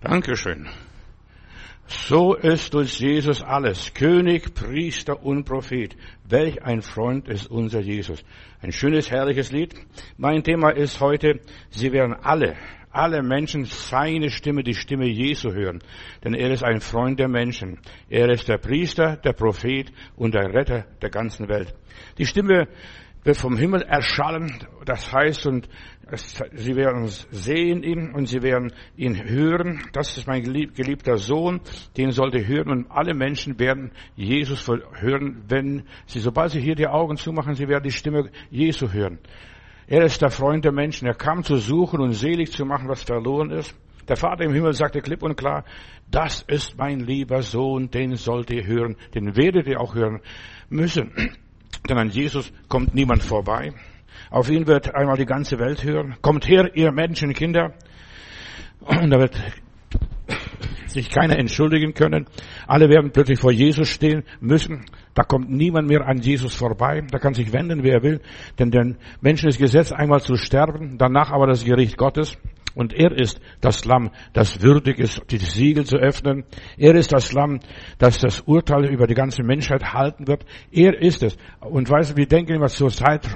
Dankeschön. So ist uns Jesus alles. König, Priester und Prophet. Welch ein Freund ist unser Jesus. Ein schönes, herrliches Lied. Mein Thema ist heute, Sie werden alle, alle Menschen seine Stimme, die Stimme Jesu hören. Denn er ist ein Freund der Menschen. Er ist der Priester, der Prophet und der Retter der ganzen Welt. Die Stimme wird vom Himmel erschallen. Das heißt, und es, sie werden sehen ihn und sie werden ihn hören. Das ist mein geliebter Sohn, den sollte hören und alle Menschen werden Jesus hören, wenn sie, sobald sie hier die Augen zumachen, sie werden die Stimme Jesu hören. Er ist der Freund der Menschen. Er kam zu suchen und selig zu machen, was verloren ist. Der Vater im Himmel sagte klipp und klar, das ist mein lieber Sohn, den sollt ihr hören, den werdet ihr auch hören müssen. Denn an Jesus kommt niemand vorbei. Auf ihn wird einmal die ganze Welt hören. Kommt her, ihr Menschenkinder. Und da wird sich keiner entschuldigen können. Alle werden plötzlich vor Jesus stehen müssen. Da kommt niemand mehr an Jesus vorbei. Da kann sich wenden, wer will. Denn den Menschen ist Gesetz einmal zu sterben, danach aber das Gericht Gottes. Und er ist das Lamm, das würdig ist, die Siegel zu öffnen. Er ist das Lamm, das das Urteil über die ganze Menschheit halten wird. Er ist es. Und weißt du, wir denken immer zur Zeit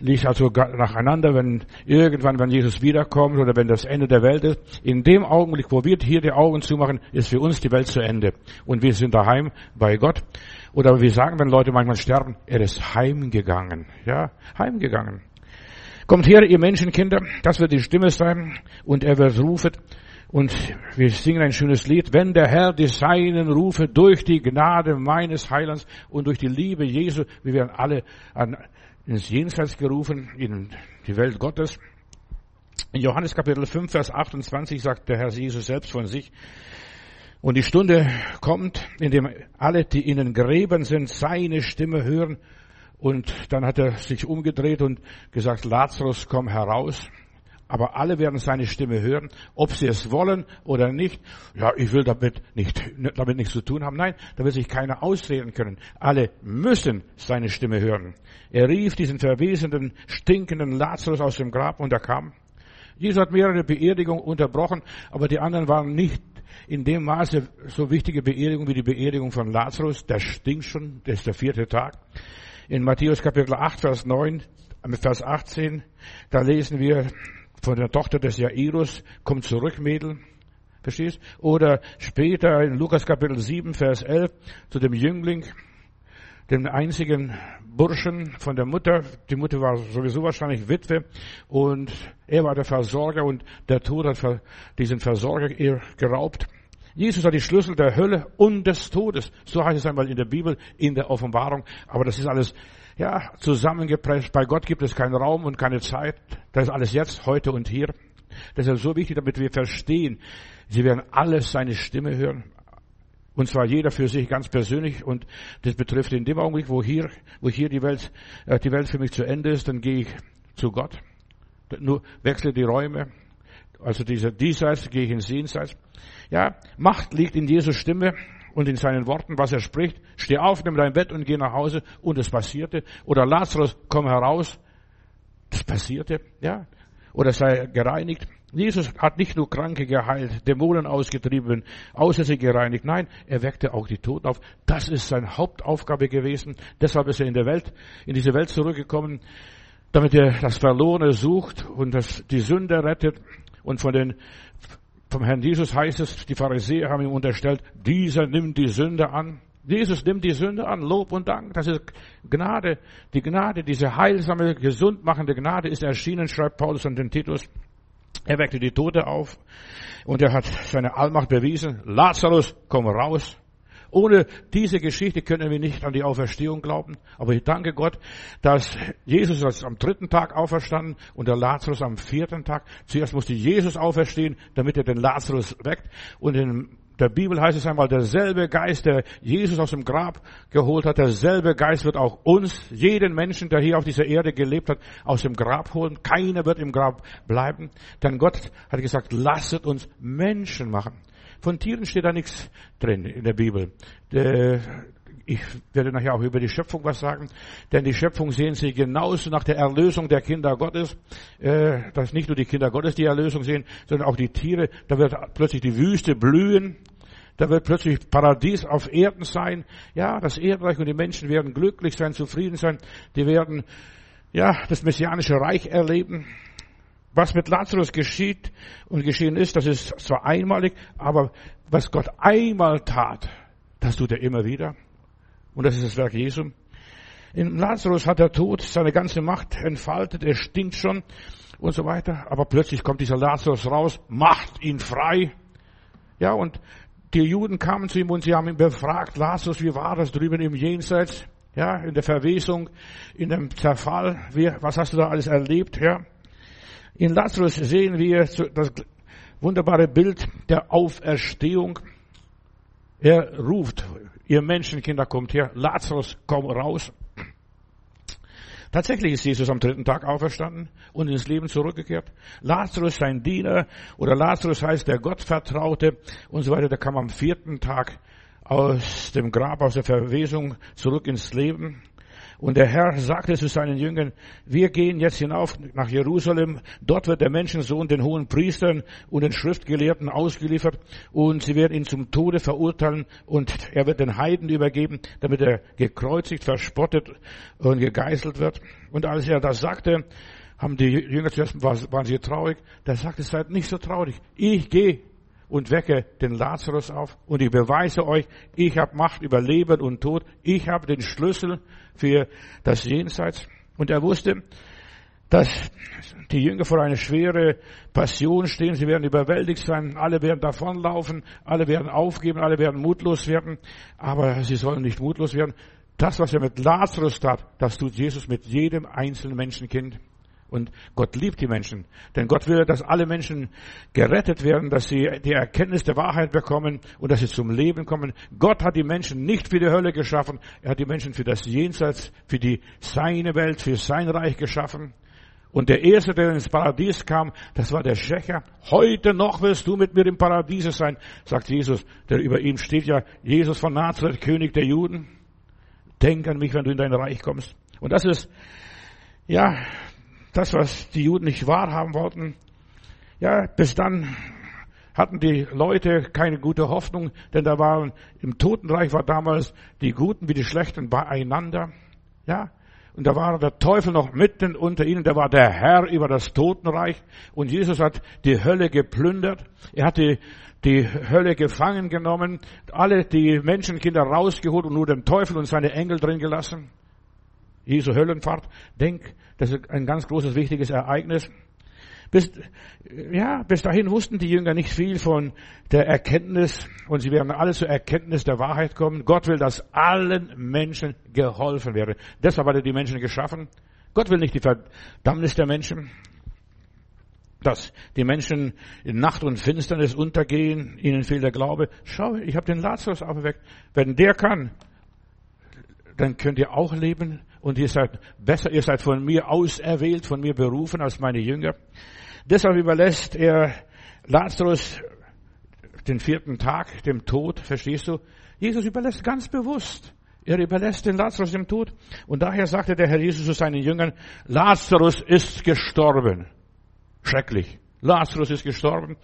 liegt also nacheinander, wenn irgendwann, wenn Jesus wiederkommt oder wenn das Ende der Welt ist. In dem Augenblick, wo wir hier die Augen zumachen, ist für uns die Welt zu Ende. Und wir sind daheim bei Gott. Oder wir sagen, wenn Leute manchmal sterben, er ist heimgegangen. Ja, heimgegangen. Kommt her, ihr Menschenkinder, das wird die Stimme sein, und er wird rufen, und wir singen ein schönes Lied, wenn der Herr die Seinen rufe durch die Gnade meines Heilands und durch die Liebe Jesu, wir werden alle an, ins Jenseits gerufen, in die Welt Gottes. In Johannes Kapitel 5, Vers 28 sagt der Herr Jesus selbst von sich, und die Stunde kommt, in dem alle, die in den Gräbern sind, seine Stimme hören und dann hat er sich umgedreht und gesagt, Lazarus, komm heraus. Aber alle werden seine Stimme hören, ob sie es wollen oder nicht. Ja, ich will damit nicht, damit nichts zu tun haben. Nein, da wird sich keiner ausreden können. Alle müssen seine Stimme hören. Er rief diesen verwesenden, stinkenden Lazarus aus dem Grab und er kam. Jesus hat mehrere Beerdigungen unterbrochen, aber die anderen waren nicht in dem Maße so wichtige Beerdigung wie die Beerdigung von Lazarus. Der stinkt schon, das ist der vierte Tag. In Matthäus Kapitel 8, Vers 9, Vers 18, da lesen wir von der Tochter des Jairus, komm zurück, Mädel. Verstehst? Oder später in Lukas Kapitel 7, Vers 11, zu dem Jüngling, dem einzigen Burschen von der Mutter. Die Mutter war sowieso wahrscheinlich Witwe und er war der Versorger und der Tod hat diesen Versorger ihr geraubt. Jesus hat die Schlüssel der Hölle und des Todes. So heißt es einmal in der Bibel, in der Offenbarung. Aber das ist alles, ja, zusammengepresst. Bei Gott gibt es keinen Raum und keine Zeit. Das ist alles jetzt, heute und hier. Das ist so wichtig, damit wir verstehen. Sie werden alles seine Stimme hören. Und zwar jeder für sich ganz persönlich. Und das betrifft in dem Augenblick, wo hier, wo hier die Welt, äh, die Welt für mich zu Ende ist, dann gehe ich zu Gott. Nur wechsle die Räume. Also dieser Diesseits ins Jenseits. Ja, Macht liegt in Jesu Stimme und in seinen Worten, was er spricht. Steh auf, nimm dein Bett und geh nach Hause. Und es passierte. Oder Lazarus, komm heraus. Das passierte, ja. Oder sei gereinigt. Jesus hat nicht nur Kranke geheilt, Dämonen ausgetrieben, Aussätze gereinigt. Nein, er weckte auch die Toten auf. Das ist seine Hauptaufgabe gewesen. Deshalb ist er in der Welt, in diese Welt zurückgekommen, damit er das Verlorene sucht und das, die Sünde rettet und von den vom Herrn Jesus heißt es, die Pharisäer haben ihm unterstellt, dieser nimmt die Sünde an. Jesus nimmt die Sünde an, Lob und Dank. Das ist Gnade. Die Gnade, diese heilsame, gesundmachende Gnade ist erschienen, schreibt Paulus an den Titus. Er weckte die Tote auf und er hat seine Allmacht bewiesen. Lazarus, komm raus. Ohne diese Geschichte können wir nicht an die Auferstehung glauben. Aber ich danke Gott, dass Jesus ist am dritten Tag auferstanden und der Lazarus am vierten Tag. Zuerst musste Jesus auferstehen, damit er den Lazarus weckt. Und in der Bibel heißt es einmal, derselbe Geist, der Jesus aus dem Grab geholt hat, derselbe Geist wird auch uns, jeden Menschen, der hier auf dieser Erde gelebt hat, aus dem Grab holen. Keiner wird im Grab bleiben. Denn Gott hat gesagt, lasset uns Menschen machen. Von Tieren steht da nichts drin in der Bibel. ich werde nachher auch über die Schöpfung was sagen, denn die Schöpfung sehen sie genauso nach der Erlösung der Kinder Gottes, äh, dass nicht nur die Kinder Gottes die Erlösung sehen, sondern auch die Tiere. Da wird plötzlich die Wüste blühen, da wird plötzlich Paradies auf Erden sein. Ja, das Erdreich und die Menschen werden glücklich sein, zufrieden sein. Die werden, ja, das messianische Reich erleben. Was mit Lazarus geschieht und geschehen ist, das ist zwar einmalig, aber was Gott einmal tat, das tut er immer wieder. Und das ist das Werk Jesu. In Lazarus hat der Tod seine ganze Macht entfaltet, er stinkt schon und so weiter. Aber plötzlich kommt dieser Lazarus raus, macht ihn frei. Ja, und die Juden kamen zu ihm und sie haben ihn befragt, Lazarus, wie war das drüben im Jenseits? Ja, in der Verwesung, in dem Zerfall. Wie, was hast du da alles erlebt? Ja. In Lazarus sehen wir das wunderbare Bild der Auferstehung. Er ruft, ihr Menschenkinder kommt her, Lazarus, komm raus. Tatsächlich ist Jesus am dritten Tag auferstanden und ins Leben zurückgekehrt. Lazarus, sein Diener, oder Lazarus heißt der Gottvertraute und so weiter, der kam am vierten Tag aus dem Grab, aus der Verwesung zurück ins Leben. Und der Herr sagte zu seinen Jüngern, wir gehen jetzt hinauf nach Jerusalem. Dort wird der Menschensohn den hohen Priestern und den Schriftgelehrten ausgeliefert und sie werden ihn zum Tode verurteilen und er wird den Heiden übergeben, damit er gekreuzigt, verspottet und gegeißelt wird. Und als er das sagte, haben die Jünger zuerst, waren sie traurig. Da sagte, seid nicht so traurig. Ich gehe und wecke den Lazarus auf. Und ich beweise euch, ich habe Macht über Leben und Tod, ich habe den Schlüssel für das Jenseits. Und er wusste, dass die Jünger vor einer schwere Passion stehen, sie werden überwältigt sein, alle werden davonlaufen, alle werden aufgeben, alle werden mutlos werden, aber sie sollen nicht mutlos werden. Das, was er mit Lazarus tat, das tut Jesus mit jedem einzelnen Menschenkind. Und Gott liebt die Menschen. Denn Gott will, dass alle Menschen gerettet werden, dass sie die Erkenntnis der Wahrheit bekommen und dass sie zum Leben kommen. Gott hat die Menschen nicht für die Hölle geschaffen. Er hat die Menschen für das Jenseits, für die seine Welt, für sein Reich geschaffen. Und der Erste, der ins Paradies kam, das war der Schächer. Heute noch wirst du mit mir im Paradiese sein, sagt Jesus. Der über ihm steht ja Jesus von Nazareth, König der Juden. Denk an mich, wenn du in dein Reich kommst. Und das ist, ja, das, was die Juden nicht wahrhaben wollten. Ja, bis dann hatten die Leute keine gute Hoffnung, denn da waren, im Totenreich war damals die Guten wie die Schlechten beieinander. Ja, und da war der Teufel noch mitten unter ihnen, der war der Herr über das Totenreich. Und Jesus hat die Hölle geplündert. Er hat die, die Hölle gefangen genommen, alle die Menschenkinder rausgeholt und nur den Teufel und seine Engel drin gelassen. Jesu Höllenfahrt. Denk, das ist ein ganz großes, wichtiges Ereignis. Bis, ja, bis dahin wussten die Jünger nicht viel von der Erkenntnis und sie werden alle zur Erkenntnis der Wahrheit kommen. Gott will, dass allen Menschen geholfen werde. Deshalb hat er die Menschen geschaffen. Gott will nicht die Verdammnis der Menschen, dass die Menschen in Nacht und Finsternis untergehen, ihnen fehlt der Glaube. Schau, ich habe den Lazarus aufgeweckt. Wenn der kann, dann könnt ihr auch leben und ihr seid besser, ihr seid von mir auserwählt, von mir berufen als meine Jünger. Deshalb überlässt er Lazarus den vierten Tag dem Tod, verstehst du? Jesus überlässt ganz bewusst. Er überlässt den Lazarus dem Tod. Und daher sagte der Herr Jesus zu seinen Jüngern, Lazarus ist gestorben. Schrecklich. Lazarus ist gestorben.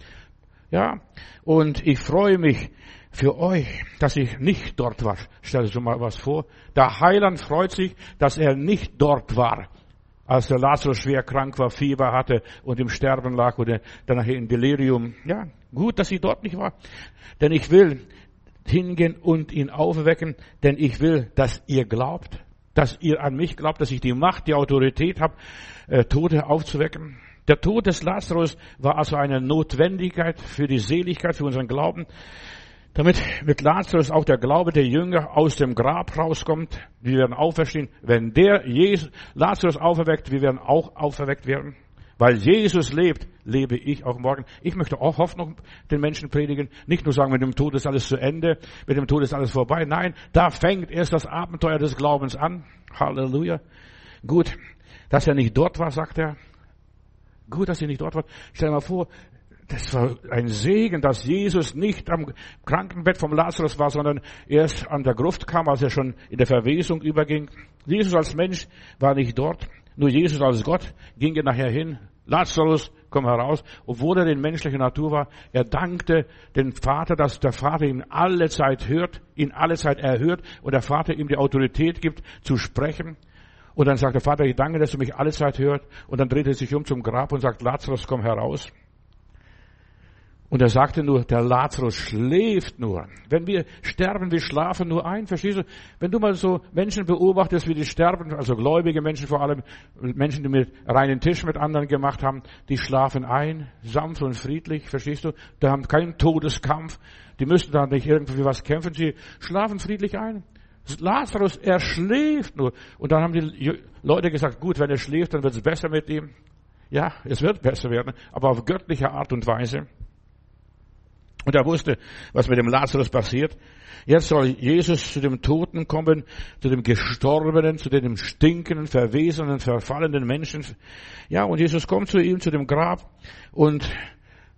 Ja. Und ich freue mich, für euch, dass ich nicht dort war. Stell dir mal was vor. Der Heiland freut sich, dass er nicht dort war, als der Lazarus schwer krank war, Fieber hatte und im Sterben lag oder danach in Delirium. Ja, gut, dass ich dort nicht war. Denn ich will hingehen und ihn aufwecken, denn ich will, dass ihr glaubt, dass ihr an mich glaubt, dass ich die Macht, die Autorität habe, äh, Tote aufzuwecken. Der Tod des Lazarus war also eine Notwendigkeit für die Seligkeit, für unseren Glauben damit mit Lazarus auch der Glaube der Jünger aus dem Grab rauskommt. Wir werden auferstehen. Wenn der Jesus, Lazarus auferweckt, wir werden auch auferweckt werden. Weil Jesus lebt, lebe ich auch morgen. Ich möchte auch Hoffnung den Menschen predigen. Nicht nur sagen, mit dem Tod ist alles zu Ende, mit dem Tod ist alles vorbei. Nein, da fängt erst das Abenteuer des Glaubens an. Halleluja. Gut, dass er nicht dort war, sagt er. Gut, dass er nicht dort war. Stell dir mal vor, das war ein Segen, dass Jesus nicht am Krankenbett vom Lazarus war, sondern erst an der Gruft kam, als er schon in der Verwesung überging. Jesus als Mensch war nicht dort. Nur Jesus als Gott ging er nachher hin. Lazarus, komm heraus. Obwohl er in menschlicher Natur war, er dankte dem Vater, dass der Vater ihn alle Zeit hört, ihn alle Zeit erhört und der Vater ihm die Autorität gibt, zu sprechen. Und dann sagt der Vater, ich danke, dass du mich alle Zeit hört. Und dann dreht er sich um zum Grab und sagt, Lazarus, komm heraus. Und er sagte nur, der Lazarus schläft nur. Wenn wir sterben, wir schlafen nur ein. Verstehst du? Wenn du mal so Menschen beobachtest, wie die sterben, also gläubige Menschen vor allem, Menschen, die mit reinen Tisch mit anderen gemacht haben, die schlafen ein, sanft und friedlich. Verstehst du? Die haben keinen Todeskampf. Die müssen da nicht irgendwie was kämpfen. Sie schlafen friedlich ein. Lazarus, er schläft nur. Und dann haben die Leute gesagt, gut, wenn er schläft, dann wird es besser mit ihm. Ja, es wird besser werden, aber auf göttliche Art und Weise. Und er wusste, was mit dem Lazarus passiert. Jetzt soll Jesus zu dem Toten kommen, zu dem Gestorbenen, zu dem stinkenden, verwesenen, verfallenen Menschen. Ja, und Jesus kommt zu ihm, zu dem Grab, und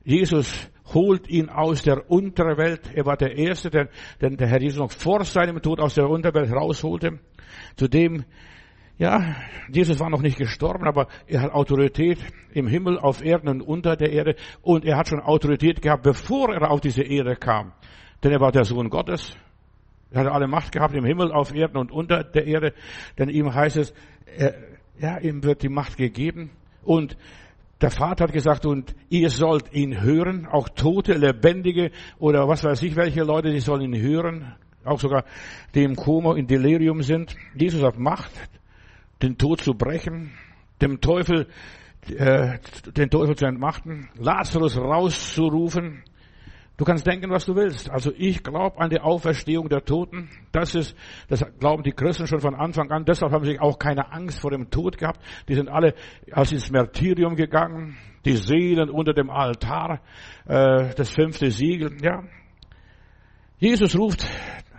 Jesus holt ihn aus der Unterwelt. Er war der Erste, der, den der Herr Jesus noch vor seinem Tod aus der Unterwelt rausholte. Zu dem ja, Jesus war noch nicht gestorben, aber er hat Autorität im Himmel, auf Erden und unter der Erde. Und er hat schon Autorität gehabt, bevor er auf diese Erde kam. Denn er war der Sohn Gottes. Er hat alle Macht gehabt im Himmel, auf Erden und unter der Erde. Denn ihm heißt es, er, ja, ihm wird die Macht gegeben. Und der Vater hat gesagt, und ihr sollt ihn hören, auch Tote, Lebendige oder was weiß ich, welche Leute, die sollen ihn hören. Auch sogar die im Koma, in Delirium sind. Jesus hat Macht den Tod zu brechen, dem Teufel, äh, den Teufel zu entmachten, Lazarus rauszurufen. Du kannst denken, was du willst. Also ich glaube an die Auferstehung der Toten. Das ist, das glauben die Christen schon von Anfang an. Deshalb haben sie auch keine Angst vor dem Tod gehabt. Die sind alle als ins Märtyrium gegangen. Die Seelen unter dem Altar, äh, das fünfte Siegel. Ja, Jesus ruft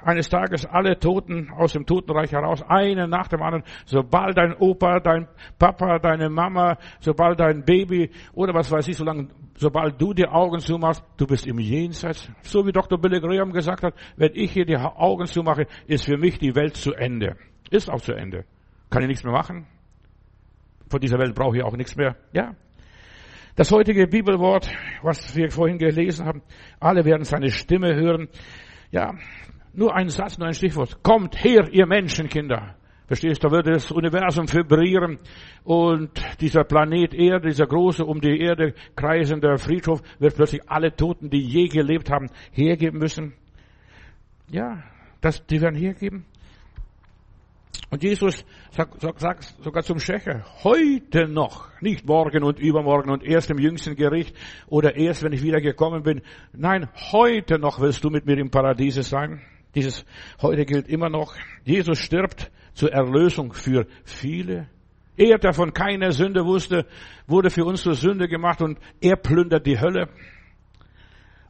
eines Tages alle Toten aus dem Totenreich heraus, einen nach dem anderen, sobald dein Opa, dein Papa, deine Mama, sobald dein Baby oder was weiß ich, solange, sobald du die Augen zumachst, du bist im Jenseits. So wie Dr. Billy Graham gesagt hat, wenn ich hier die Augen zumache, ist für mich die Welt zu Ende. Ist auch zu Ende. Kann ich nichts mehr machen. Von dieser Welt brauche ich auch nichts mehr. Ja. Das heutige Bibelwort, was wir vorhin gelesen haben, alle werden seine Stimme hören. Ja, nur ein Satz, nur ein Stichwort. Kommt her, ihr Menschenkinder. Verstehst da würde das Universum vibrieren und dieser Planet Erde, dieser große um die Erde kreisende Friedhof wird plötzlich alle Toten, die je gelebt haben, hergeben müssen. Ja, das, die werden hergeben. Und Jesus sagt, sagt, sogar zum Schächer, heute noch, nicht morgen und übermorgen und erst im jüngsten Gericht oder erst, wenn ich wieder gekommen bin. Nein, heute noch willst du mit mir im Paradiese sein. Dieses heute gilt immer noch. Jesus stirbt zur Erlösung für viele. Er, der von keiner Sünde wusste, wurde für uns zur Sünde gemacht und er plündert die Hölle.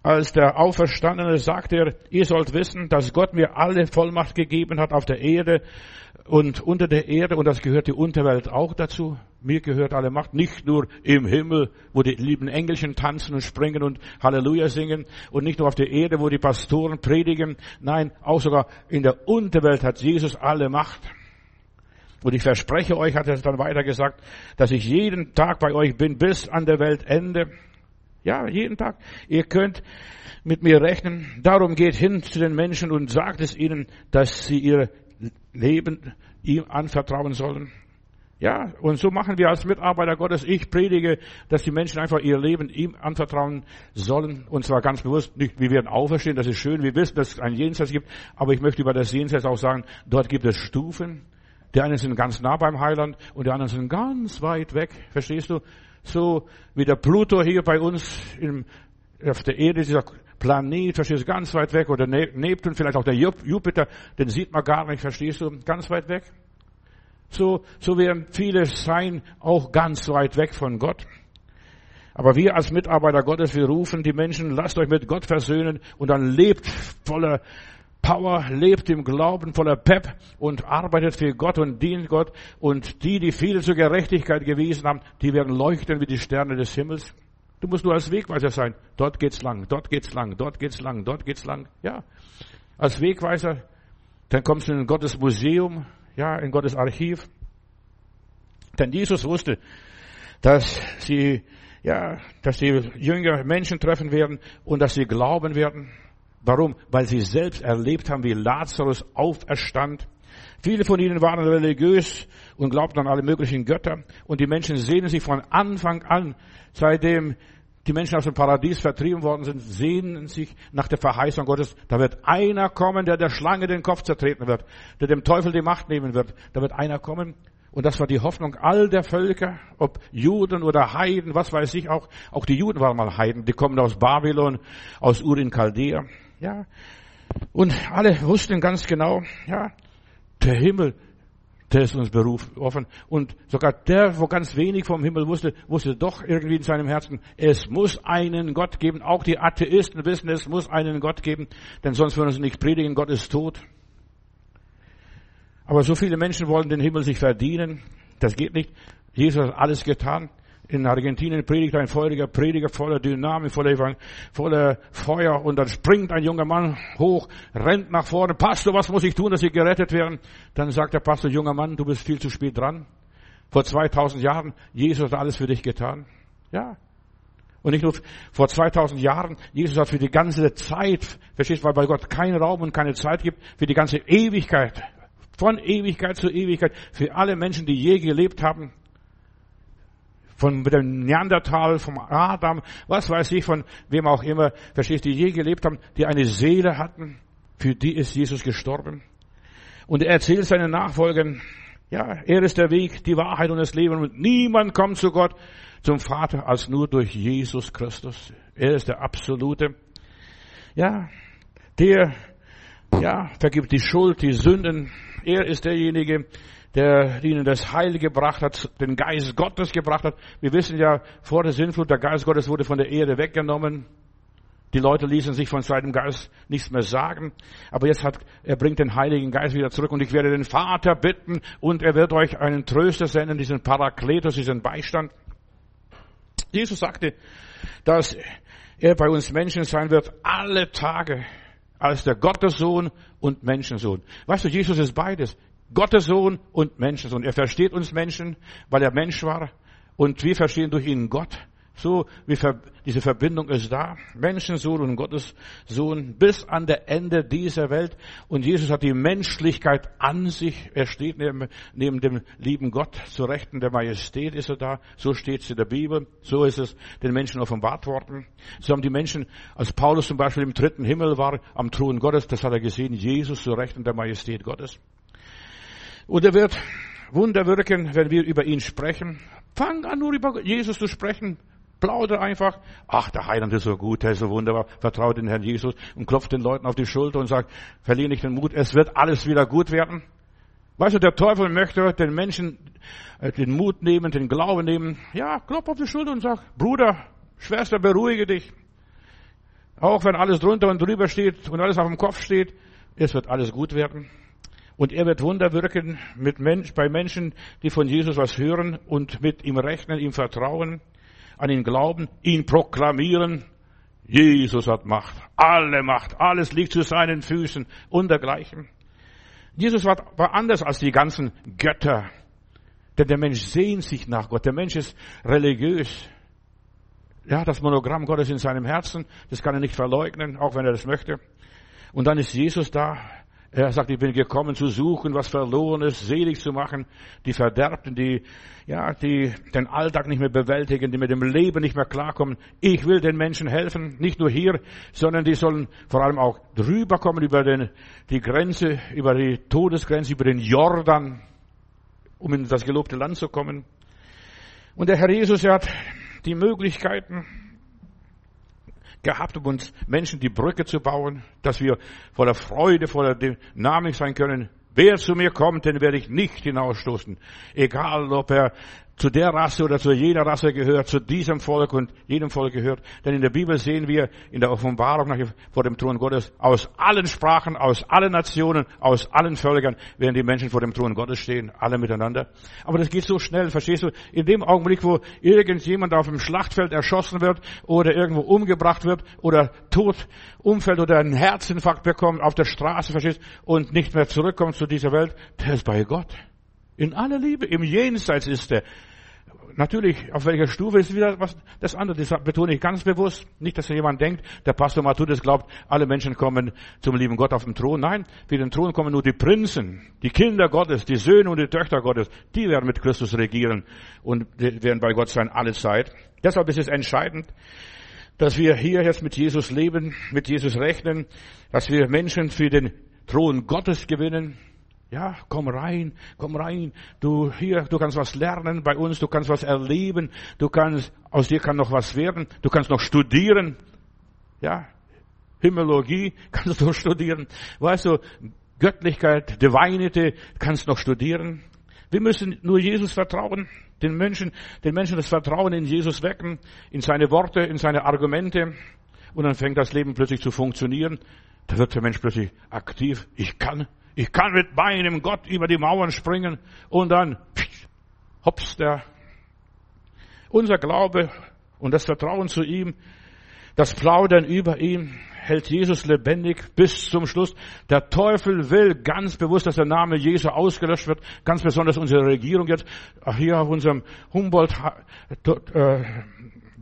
Als der Auferstandene sagte er, ihr sollt wissen, dass Gott mir alle Vollmacht gegeben hat auf der Erde und unter der Erde und das gehört die Unterwelt auch dazu. Mir gehört alle Macht, nicht nur im Himmel, wo die lieben Engelchen tanzen und springen und Halleluja singen und nicht nur auf der Erde, wo die Pastoren predigen. Nein, auch sogar in der Unterwelt hat Jesus alle Macht. Und ich verspreche euch, hat er dann weiter gesagt, dass ich jeden Tag bei euch bin bis an der Weltende. Ja, jeden Tag. Ihr könnt mit mir rechnen. Darum geht hin zu den Menschen und sagt es ihnen, dass sie ihr Leben ihm anvertrauen sollen. Ja, und so machen wir als Mitarbeiter Gottes. Ich predige, dass die Menschen einfach ihr Leben ihm anvertrauen sollen. Und zwar ganz bewusst, nicht, wir werden auferstehen, das ist schön, wir wissen, dass es ein Jenseits gibt. Aber ich möchte über das Jenseits auch sagen, dort gibt es Stufen. Die einen sind ganz nah beim Heiland und die anderen sind ganz weit weg. Verstehst du? So wie der Pluto hier bei uns im, auf der Erde, dieser Planet, verstehst du, ganz weit weg, oder ne-, Neptun, vielleicht auch der Jupiter, den sieht man gar nicht, verstehst du, ganz weit weg. So, so werden viele sein, auch ganz weit weg von Gott. Aber wir als Mitarbeiter Gottes, wir rufen die Menschen, lasst euch mit Gott versöhnen und dann lebt voller Power, lebt im Glauben, voller Pep und arbeitet für Gott und dient Gott. Und die, die viel zur Gerechtigkeit gewiesen haben, die werden leuchten wie die Sterne des Himmels. Du musst nur als Wegweiser sein. Dort geht's lang, dort geht's lang, dort geht's lang, dort geht's lang. Ja. Als Wegweiser, dann kommst du in Gottes Museum, ja, in Gottes Archiv. Denn Jesus wusste, dass sie, ja, dass die Jünger Menschen treffen werden und dass sie glauben werden. Warum? Weil sie selbst erlebt haben, wie Lazarus auferstand. Viele von ihnen waren religiös und glaubten an alle möglichen Götter. Und die Menschen sehnen sich von Anfang an, seitdem die Menschen aus dem Paradies vertrieben worden sind, sehnen sich nach der Verheißung Gottes. Da wird einer kommen, der der Schlange den Kopf zertreten wird, der dem Teufel die Macht nehmen wird. Da wird einer kommen. Und das war die Hoffnung all der Völker, ob Juden oder Heiden, was weiß ich auch. Auch die Juden waren mal Heiden. Die kommen aus Babylon, aus Ur in Chaldea. Ja. Und alle wussten ganz genau, ja, der Himmel, der ist uns berufen. Und sogar der, wo ganz wenig vom Himmel wusste, wusste doch irgendwie in seinem Herzen, es muss einen Gott geben. Auch die Atheisten wissen, es muss einen Gott geben, denn sonst würden sie nicht predigen, Gott ist tot. Aber so viele Menschen wollen den Himmel sich verdienen. Das geht nicht. Jesus hat alles getan in Argentinien predigt ein feuriger Prediger voller Dynamik, voller, voller Feuer und dann springt ein junger Mann hoch, rennt nach vorne. Pastor, was muss ich tun, dass ich gerettet werden? Dann sagt der Pastor, junger Mann, du bist viel zu spät dran. Vor 2000 Jahren, Jesus hat alles für dich getan. Ja. Und nicht nur vor 2000 Jahren, Jesus hat für die ganze Zeit, verstehst du, weil bei Gott keinen Raum und keine Zeit gibt, für die ganze Ewigkeit, von Ewigkeit zu Ewigkeit, für alle Menschen, die je gelebt haben, von dem Neandertal, vom Adam, was weiß ich, von wem auch immer, verstehst du, die je gelebt haben, die eine Seele hatten, für die ist Jesus gestorben. Und er erzählt seinen Nachfolgern, ja, er ist der Weg, die Wahrheit und das Leben und niemand kommt zu Gott, zum Vater, als nur durch Jesus Christus. Er ist der Absolute. Ja, der, ja, vergibt die Schuld, die Sünden. Er ist derjenige, der ihnen das Heil gebracht hat, den Geist Gottes gebracht hat. Wir wissen ja, vor der Sinnflut, der Geist Gottes wurde von der Erde weggenommen. Die Leute ließen sich von seinem Geist nichts mehr sagen. Aber jetzt hat, er bringt den Heiligen Geist wieder zurück und ich werde den Vater bitten und er wird euch einen Tröster senden, diesen Parakletos, diesen Beistand. Jesus sagte, dass er bei uns Menschen sein wird, alle Tage, als der Gottessohn und Menschensohn. Weißt du, Jesus ist beides. Gottes Sohn und Menschensohn. Er versteht uns Menschen, weil er Mensch war. Und wir verstehen durch ihn Gott. So wie diese Verbindung ist da. Menschensohn und Gottes Sohn bis an der Ende dieser Welt. Und Jesus hat die Menschlichkeit an sich. Er steht neben, neben dem lieben Gott. Zu Rechten der Majestät ist er da. So steht es in der Bibel. So ist es den Menschen offenbart worden. So haben die Menschen, als Paulus zum Beispiel im dritten Himmel war, am Thron Gottes, das hat er gesehen, Jesus zu Rechten der Majestät Gottes. Und er wird Wunder wirken, wenn wir über ihn sprechen. Fang an, nur über Jesus zu sprechen. Plauder einfach. Ach, der Heiland ist so gut, der ist so wunderbar. Vertraut den Herrn Jesus und klopft den Leuten auf die Schulter und sagt, verliere nicht den Mut, es wird alles wieder gut werden. Weißt du, der Teufel möchte den Menschen äh, den Mut nehmen, den Glauben nehmen. Ja, klopf auf die Schulter und sag, Bruder, Schwester, beruhige dich. Auch wenn alles drunter und drüber steht und alles auf dem Kopf steht, es wird alles gut werden. Und er wird Wunder wirken mit Mensch, bei Menschen, die von Jesus was hören und mit ihm rechnen, ihm vertrauen, an ihn glauben, ihn proklamieren. Jesus hat Macht, alle Macht, alles liegt zu seinen Füßen und dergleichen. Jesus war, anders als die ganzen Götter. Denn der Mensch sehnt sich nach Gott. Der Mensch ist religiös. Ja, das Monogramm Gottes in seinem Herzen, das kann er nicht verleugnen, auch wenn er das möchte. Und dann ist Jesus da, er sagt, ich bin gekommen zu suchen, was verloren ist, selig zu machen, die Verderbten, die, ja, die den Alltag nicht mehr bewältigen, die mit dem Leben nicht mehr klarkommen. Ich will den Menschen helfen, nicht nur hier, sondern die sollen vor allem auch drüber kommen über den, die Grenze, über die Todesgrenze, über den Jordan, um in das gelobte Land zu kommen. Und der Herr Jesus, er hat die Möglichkeiten, gehabt, um uns Menschen die Brücke zu bauen, dass wir voller Freude, voller Dynamik sein können. Wer zu mir kommt, den werde ich nicht hinausstoßen. Egal, ob er zu der Rasse oder zu jeder Rasse gehört, zu diesem Volk und jedem Volk gehört. Denn in der Bibel sehen wir in der Offenbarung vor dem Thron Gottes, aus allen Sprachen, aus allen Nationen, aus allen Völkern werden die Menschen vor dem Thron Gottes stehen, alle miteinander. Aber das geht so schnell, verstehst du? In dem Augenblick, wo irgendjemand auf dem Schlachtfeld erschossen wird oder irgendwo umgebracht wird oder tot umfällt oder einen Herzinfarkt bekommt auf der Straße, verstehst du, und nicht mehr zurückkommt zu dieser Welt, der ist bei Gott. In aller Liebe, im Jenseits ist er. Natürlich, auf welcher Stufe ist wieder was, das andere, das betone ich ganz bewusst. Nicht, dass jemand denkt, der Pastor Matthäus glaubt, alle Menschen kommen zum lieben Gott auf den Thron. Nein, für den Thron kommen nur die Prinzen, die Kinder Gottes, die Söhne und die Töchter Gottes. Die werden mit Christus regieren und werden bei Gott sein alle Zeit. Deshalb ist es entscheidend, dass wir hier jetzt mit Jesus leben, mit Jesus rechnen, dass wir Menschen für den Thron Gottes gewinnen, ja, komm rein, komm rein. Du hier, du kannst was lernen bei uns, du kannst was erleben, du kannst, aus dir kann noch was werden, du kannst noch studieren. Ja, Himmologie kannst du studieren. Weißt du, Göttlichkeit, Divinity kannst noch studieren. Wir müssen nur Jesus vertrauen, den Menschen, den Menschen das Vertrauen in Jesus wecken, in seine Worte, in seine Argumente. Und dann fängt das Leben plötzlich zu funktionieren. Da wird der Mensch plötzlich aktiv. Ich kann, ich kann mit meinem Gott über die Mauern springen und dann hops der. Unser Glaube und das Vertrauen zu ihm, das Plaudern über ihn hält Jesus lebendig bis zum Schluss. Der Teufel will ganz bewusst, dass der Name Jesu ausgelöscht wird. Ganz besonders unsere Regierung jetzt hier auf unserem Humboldt äh,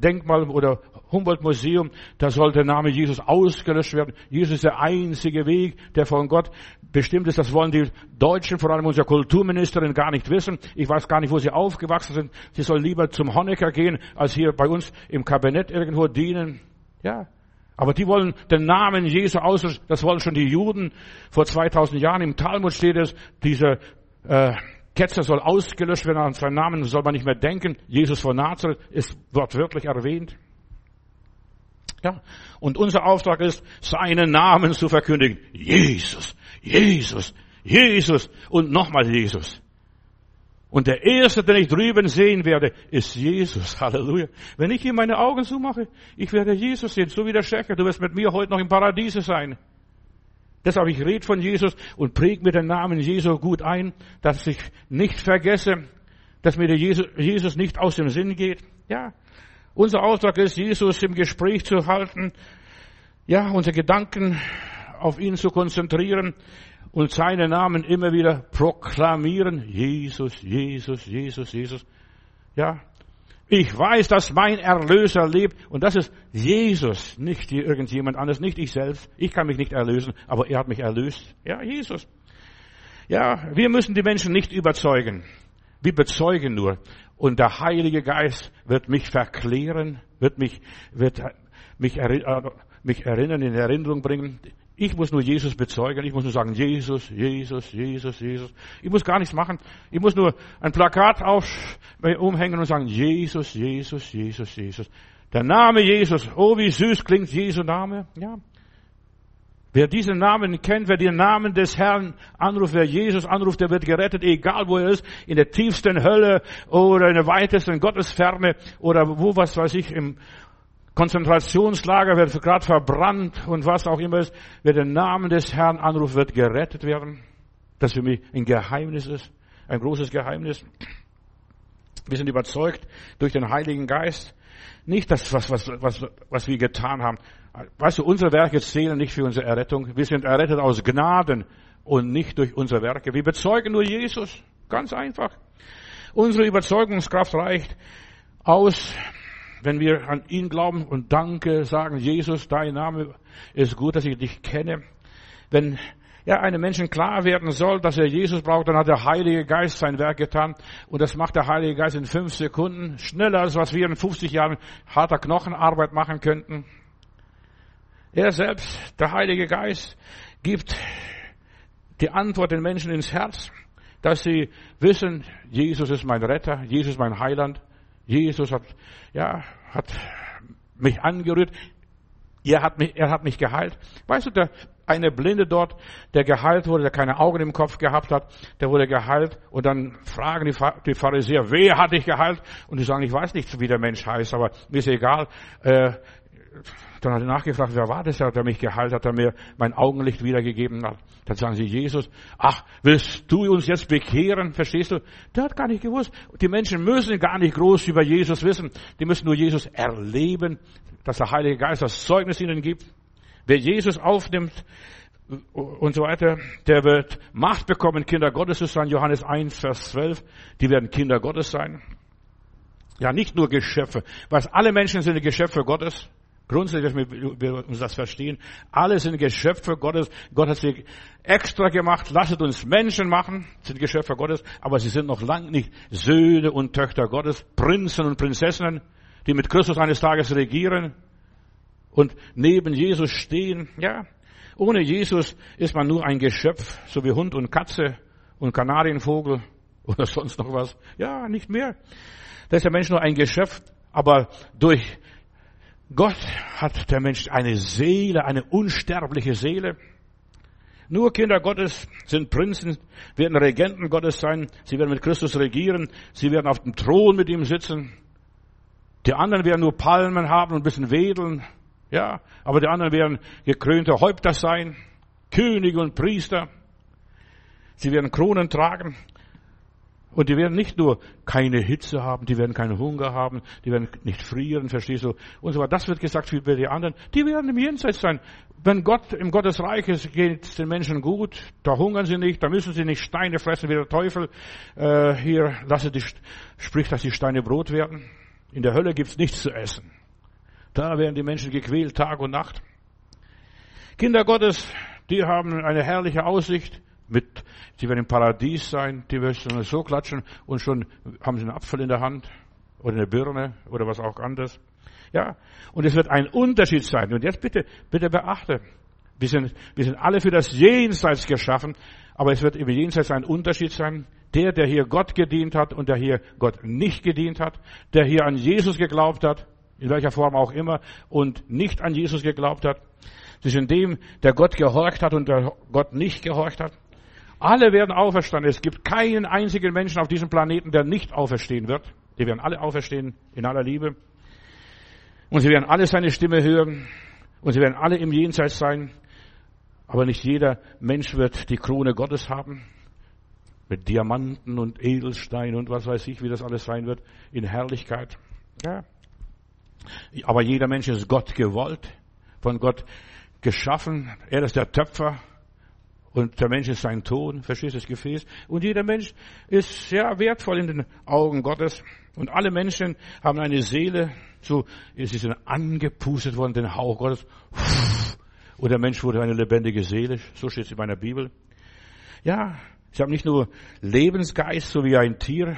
Denkmal oder Humboldt-Museum, da soll der Name Jesus ausgelöscht werden. Jesus ist der einzige Weg, der von Gott bestimmt ist. Das wollen die Deutschen, vor allem unsere Kulturministerin, gar nicht wissen. Ich weiß gar nicht, wo sie aufgewachsen sind. Sie soll lieber zum Honecker gehen, als hier bei uns im Kabinett irgendwo dienen. Ja. Aber die wollen den Namen Jesu auslöschen. Das wollen schon die Juden. Vor 2000 Jahren im Talmud steht es, dieser äh, Ketzer soll ausgelöscht werden, an seinen Namen soll man nicht mehr denken. Jesus von Nazareth ist wortwörtlich erwähnt. Ja. Und unser Auftrag ist, seinen Namen zu verkündigen. Jesus, Jesus, Jesus und nochmal Jesus. Und der erste, den ich drüben sehen werde, ist Jesus. Halleluja. Wenn ich hier meine Augen zumache, ich werde Jesus sehen, so wie der Schächer. Du wirst mit mir heute noch im Paradiese sein. Deshalb ich rede von Jesus und präge mir den Namen Jesu gut ein, dass ich nicht vergesse, dass mir der Jesus nicht aus dem Sinn geht. Ja. Unser Auftrag ist, Jesus im Gespräch zu halten, ja, unsere Gedanken auf ihn zu konzentrieren und seinen Namen immer wieder proklamieren. Jesus, Jesus, Jesus, Jesus. Ja, ich weiß, dass mein Erlöser lebt und das ist Jesus, nicht irgendjemand anderes, nicht ich selbst. Ich kann mich nicht erlösen, aber er hat mich erlöst. Ja, Jesus. Ja, wir müssen die Menschen nicht überzeugen. Wir bezeugen nur. Und der Heilige Geist wird mich verklären, wird mich, wird mich, äh, mich erinnern, in Erinnerung bringen. Ich muss nur Jesus bezeugen. Ich muss nur sagen, Jesus, Jesus, Jesus, Jesus. Ich muss gar nichts machen. Ich muss nur ein Plakat auf, umhängen und sagen, Jesus, Jesus, Jesus, Jesus. Der Name Jesus. Oh, wie süß klingt Jesu Name. Ja. Wer diesen Namen kennt, wer den Namen des Herrn anruft, wer Jesus anruft, der wird gerettet, egal wo er ist, in der tiefsten Hölle oder in der weitesten Gottesferne oder wo, was weiß ich, im Konzentrationslager wird gerade verbrannt und was auch immer ist, wer den Namen des Herrn anruft, wird gerettet werden. Das für mich ein Geheimnis ist, ein großes Geheimnis. Wir sind überzeugt durch den Heiligen Geist, nicht das, was, was, was, was wir getan haben. Weißt du, unsere Werke zählen nicht für unsere Errettung. Wir sind errettet aus Gnaden und nicht durch unsere Werke. Wir bezeugen nur Jesus. Ganz einfach. Unsere Überzeugungskraft reicht aus wenn wir an ihn glauben und Danke sagen, Jesus, dein Name ist gut, dass ich dich kenne. Wenn ja, einem Menschen klar werden soll, dass er Jesus braucht, dann hat der Heilige Geist sein Werk getan. Und das macht der Heilige Geist in fünf Sekunden. Schneller als was wir in 50 Jahren harter Knochenarbeit machen könnten. Er selbst, der Heilige Geist, gibt die Antwort den Menschen ins Herz, dass sie wissen, Jesus ist mein Retter, Jesus ist mein Heiland. Jesus hat, ja, hat mich angerührt. Er hat mich, er hat mich geheilt. Weißt du, der eine Blinde dort, der geheilt wurde, der keine Augen im Kopf gehabt hat, der wurde geheilt. Und dann fragen die, Pharisäer, wer hat dich geheilt? Und die sagen, ich weiß nicht, wie der Mensch heißt, aber mir ist egal. Äh, dann hat er nachgefragt, wer war das, der mich geheilt hat, der mir mein Augenlicht wiedergegeben hat. Dann sagen sie, Jesus, ach, willst du uns jetzt bekehren? Verstehst du? Der hat gar nicht gewusst. Die Menschen müssen gar nicht groß über Jesus wissen. Die müssen nur Jesus erleben, dass der Heilige Geist das Zeugnis ihnen gibt. Wer Jesus aufnimmt und so weiter, der wird Macht bekommen, Kinder Gottes zu sein. Johannes 1, Vers 12. Die werden Kinder Gottes sein. Ja, nicht nur Geschöpfe. Was alle Menschen sind Geschöpfe Gottes. Grundsätzlich, wir uns das verstehen. Alle sind Geschöpfe Gottes. Gott hat sie extra gemacht. Lasset uns Menschen machen, sind Geschöpfe Gottes. Aber sie sind noch lang nicht Söhne und Töchter Gottes, Prinzen und Prinzessinnen, die mit Christus eines Tages regieren und neben Jesus stehen. Ja, ohne Jesus ist man nur ein Geschöpf, so wie Hund und Katze und Kanarienvogel oder sonst noch was. Ja, nicht mehr. Da ist der Mensch nur ein Geschöpf, aber durch Gott hat der Mensch eine Seele, eine unsterbliche Seele. Nur Kinder Gottes sind Prinzen, werden Regenten Gottes sein. Sie werden mit Christus regieren. Sie werden auf dem Thron mit ihm sitzen. Die anderen werden nur Palmen haben und ein bisschen wedeln. Ja, aber die anderen werden gekrönte Häupter sein. Könige und Priester. Sie werden Kronen tragen. Und die werden nicht nur keine Hitze haben, die werden keinen Hunger haben, die werden nicht frieren, verstehst du? Und so weiter. Das wird gesagt für die anderen. Die werden im Jenseits sein. Wenn Gott im Gottesreich ist, geht es den Menschen gut. Da hungern sie nicht, da müssen sie nicht Steine fressen wie der Teufel. Äh, hier lasse die, spricht, dass die Steine Brot werden. In der Hölle gibt's nichts zu essen. Da werden die Menschen gequält, Tag und Nacht. Kinder Gottes, die haben eine herrliche Aussicht mit, sie werden im Paradies sein, die werden so klatschen und schon haben sie einen Apfel in der Hand oder eine Birne oder was auch anderes. Ja, und es wird ein Unterschied sein. Und jetzt bitte, bitte beachte, wir sind, wir sind alle für das Jenseits geschaffen, aber es wird im Jenseits ein Unterschied sein. Der, der hier Gott gedient hat und der hier Gott nicht gedient hat, der hier an Jesus geglaubt hat, in welcher Form auch immer, und nicht an Jesus geglaubt hat, zwischen dem, der Gott gehorcht hat und der Gott nicht gehorcht hat. Alle werden auferstanden. Es gibt keinen einzigen Menschen auf diesem Planeten, der nicht auferstehen wird. Die werden alle auferstehen in aller Liebe. Und sie werden alle seine Stimme hören. Und sie werden alle im Jenseits sein. Aber nicht jeder Mensch wird die Krone Gottes haben. Mit Diamanten und Edelsteinen und was weiß ich, wie das alles sein wird. In Herrlichkeit. Ja. Aber jeder Mensch ist Gott gewollt. Von Gott geschaffen. Er ist der Töpfer. Und der Mensch ist sein Ton, das Gefäß. Und jeder Mensch ist sehr wertvoll in den Augen Gottes. Und alle Menschen haben eine Seele, so, sie sind angepustet worden, den Hauch Gottes. Und der Mensch wurde eine lebendige Seele, so steht es in meiner Bibel. Ja, sie haben nicht nur Lebensgeist, so wie ein Tier,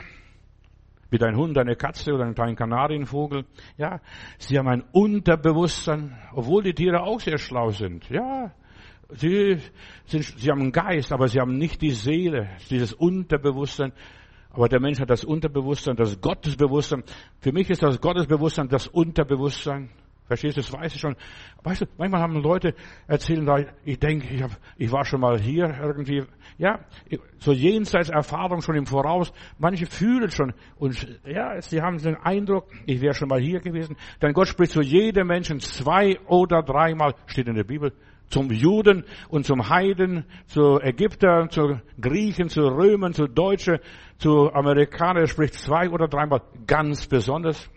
wie dein Hund, eine Katze oder ein kleiner Kanarienvogel. Ja, sie haben ein Unterbewusstsein, obwohl die Tiere auch sehr schlau sind. Ja, Sie, sind, sie haben einen Geist, aber sie haben nicht die Seele, dieses Unterbewusstsein. Aber der Mensch hat das Unterbewusstsein, das Gottesbewusstsein. Für mich ist das Gottesbewusstsein das Unterbewusstsein. Verstehst du, das weiß ich schon. Weißt du, manchmal haben Leute erzählen ich denke, ich, hab, ich war schon mal hier irgendwie. Ja, so jenseits Erfahrung schon im Voraus. Manche fühlen schon. Und ja, sie haben den Eindruck, ich wäre schon mal hier gewesen. Denn Gott spricht zu jedem Menschen zwei oder dreimal, steht in der Bibel, zum Juden und zum Heiden, zu Ägyptern, zu Griechen, zu Römern, zu Deutschen, zu Amerikanern. Er spricht zwei oder dreimal ganz besonders.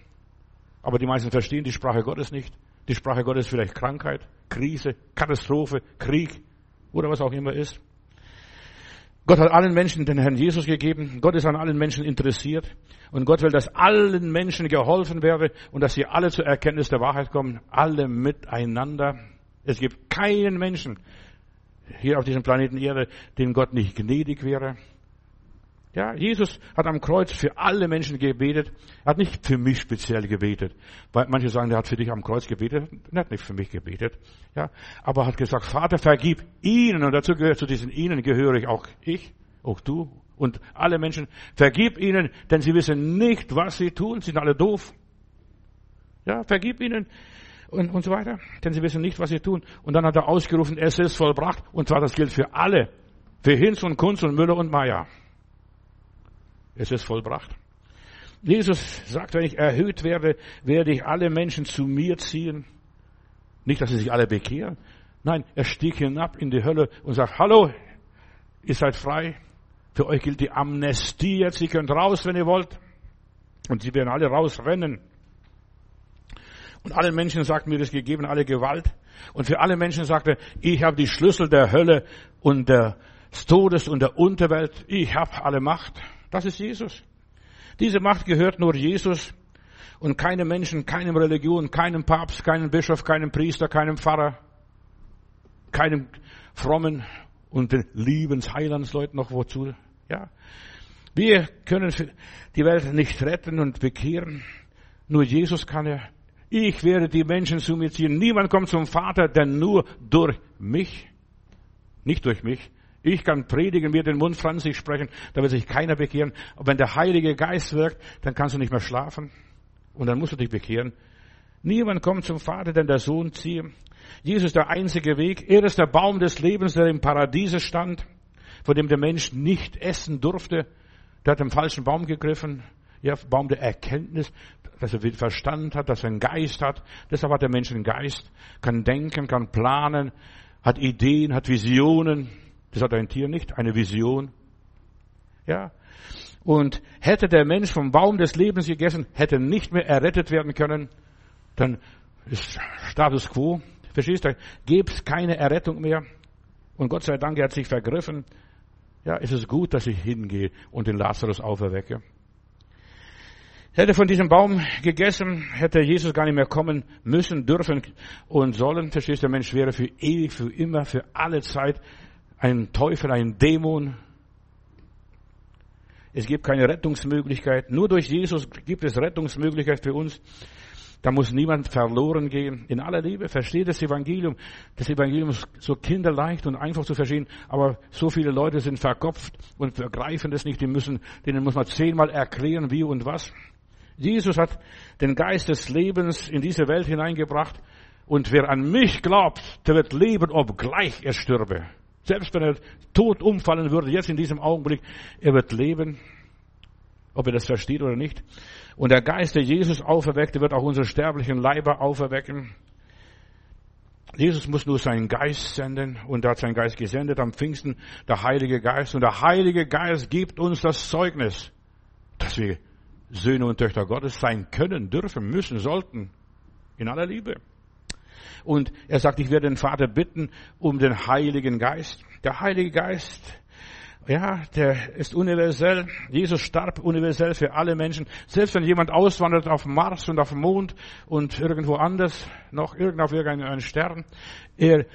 Aber die meisten verstehen die Sprache Gottes nicht. Die Sprache Gottes ist vielleicht Krankheit, Krise, Katastrophe, Krieg oder was auch immer ist. Gott hat allen Menschen den Herrn Jesus gegeben. Gott ist an allen Menschen interessiert. Und Gott will, dass allen Menschen geholfen werde und dass sie alle zur Erkenntnis der Wahrheit kommen. Alle miteinander. Es gibt keinen Menschen hier auf diesem Planeten Erde, dem Gott nicht gnädig wäre. Ja, Jesus hat am Kreuz für alle Menschen gebetet. Er hat nicht für mich speziell gebetet. Weil manche sagen, er hat für dich am Kreuz gebetet. Er hat nicht für mich gebetet. Ja, aber er hat gesagt, Vater, vergib ihnen. Und dazu gehört, zu diesen ihnen gehöre ich auch ich, auch du und alle Menschen. Vergib ihnen, denn sie wissen nicht, was sie tun. Sie sind alle doof. Ja, vergib ihnen. Und, und so weiter. Denn sie wissen nicht, was sie tun. Und dann hat er ausgerufen, es ist vollbracht. Und zwar, das gilt für alle. Für Hinz und Kunz und Müller und Meier. Es ist vollbracht. Jesus sagt, wenn ich erhöht werde, werde ich alle Menschen zu mir ziehen. Nicht, dass sie sich alle bekehren. Nein, er stieg hinab in die Hölle und sagt, hallo, ihr seid frei. Für euch gilt die Amnestie jetzt. Ihr könnt raus, wenn ihr wollt. Und sie werden alle rausrennen. Und allen Menschen sagt mir das gegeben, alle Gewalt. Und für alle Menschen sagt er, ich habe die Schlüssel der Hölle und des Todes und der Unterwelt. Ich habe alle Macht. Das ist Jesus. Diese Macht gehört nur Jesus und keinem Menschen, keinem Religion, keinem Papst, keinem Bischof, keinem Priester, keinem Pfarrer, keinem frommen und den Liebensheilensleuten noch wozu. Ja. Wir können die Welt nicht retten und bekehren. Nur Jesus kann er. Ich werde die Menschen zu mir ziehen. Niemand kommt zum Vater, denn nur durch mich. Nicht durch mich. Ich kann predigen, mir den Mund franzig sprechen, da wird sich keiner bekehren. Aber wenn der Heilige Geist wirkt, dann kannst du nicht mehr schlafen. Und dann musst du dich bekehren. Niemand kommt zum Vater, denn der Sohn ziehe. Jesus ist der einzige Weg. Er ist der Baum des Lebens, der im Paradiese stand, von dem der Mensch nicht essen durfte. Der hat den falschen Baum gegriffen. Ja, Baum der Erkenntnis, dass er Verstand hat, dass er einen Geist hat. Deshalb hat der Mensch einen Geist, kann denken, kann planen, hat Ideen, hat Visionen. Das hat ein Tier nicht, eine Vision. Ja. Und hätte der Mensch vom Baum des Lebens gegessen, hätte nicht mehr errettet werden können, dann ist Status quo. Verstehst du? Gäbe es keine Errettung mehr. Und Gott sei Dank, er hat sich vergriffen. Ja, ist es gut, dass ich hingehe und den Lazarus auferwecke. Hätte von diesem Baum gegessen, hätte Jesus gar nicht mehr kommen müssen, dürfen und sollen. Verstehst du, der Mensch wäre für ewig, für immer, für alle Zeit ein Teufel, ein Dämon. Es gibt keine Rettungsmöglichkeit. Nur durch Jesus gibt es Rettungsmöglichkeit für uns. Da muss niemand verloren gehen. In aller Liebe versteht das Evangelium. Das Evangelium ist so kinderleicht und einfach zu verstehen, aber so viele Leute sind verkopft und begreifen das nicht. Die müssen, denen muss man zehnmal erklären, wie und was. Jesus hat den Geist des Lebens in diese Welt hineingebracht und wer an mich glaubt, der wird leben, obgleich er stürbe. Selbst wenn er tot umfallen würde, jetzt in diesem Augenblick, er wird leben, ob er das versteht oder nicht. Und der Geist, der Jesus auferweckte, wird auch unsere sterblichen Leiber auferwecken. Jesus muss nur seinen Geist senden und er hat seinen Geist gesendet am Pfingsten, der Heilige Geist. Und der Heilige Geist gibt uns das Zeugnis, dass wir Söhne und Töchter Gottes sein können, dürfen, müssen, sollten. In aller Liebe. Und er sagt, ich werde den Vater bitten um den Heiligen Geist. Der Heilige Geist ja, der ist universell. Jesus starb universell für alle Menschen. Selbst wenn jemand auswandert auf Mars und auf den Mond und irgendwo anders, noch irgend auf irgendeinen Stern, er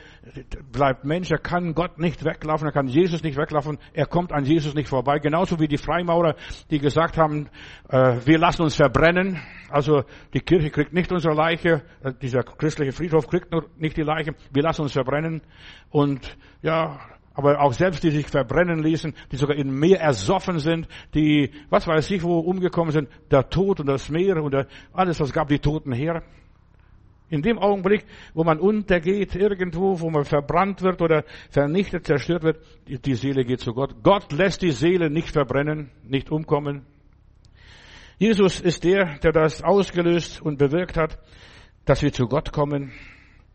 bleibt Mensch, er kann Gott nicht weglaufen, er kann Jesus nicht weglaufen, er kommt an Jesus nicht vorbei. Genauso wie die Freimaurer, die gesagt haben, äh, wir lassen uns verbrennen. Also die Kirche kriegt nicht unsere Leiche, äh, dieser christliche Friedhof kriegt nicht die Leiche, wir lassen uns verbrennen. Und ja, aber auch selbst die sich verbrennen ließen, die sogar in Meer ersoffen sind, die, was weiß ich, wo umgekommen sind, der Tod und das Meer und alles, was gab die Toten her. In dem Augenblick, wo man untergeht, irgendwo, wo man verbrannt wird oder vernichtet, zerstört wird, die Seele geht zu Gott. Gott lässt die Seele nicht verbrennen, nicht umkommen. Jesus ist der, der das ausgelöst und bewirkt hat, dass wir zu Gott kommen,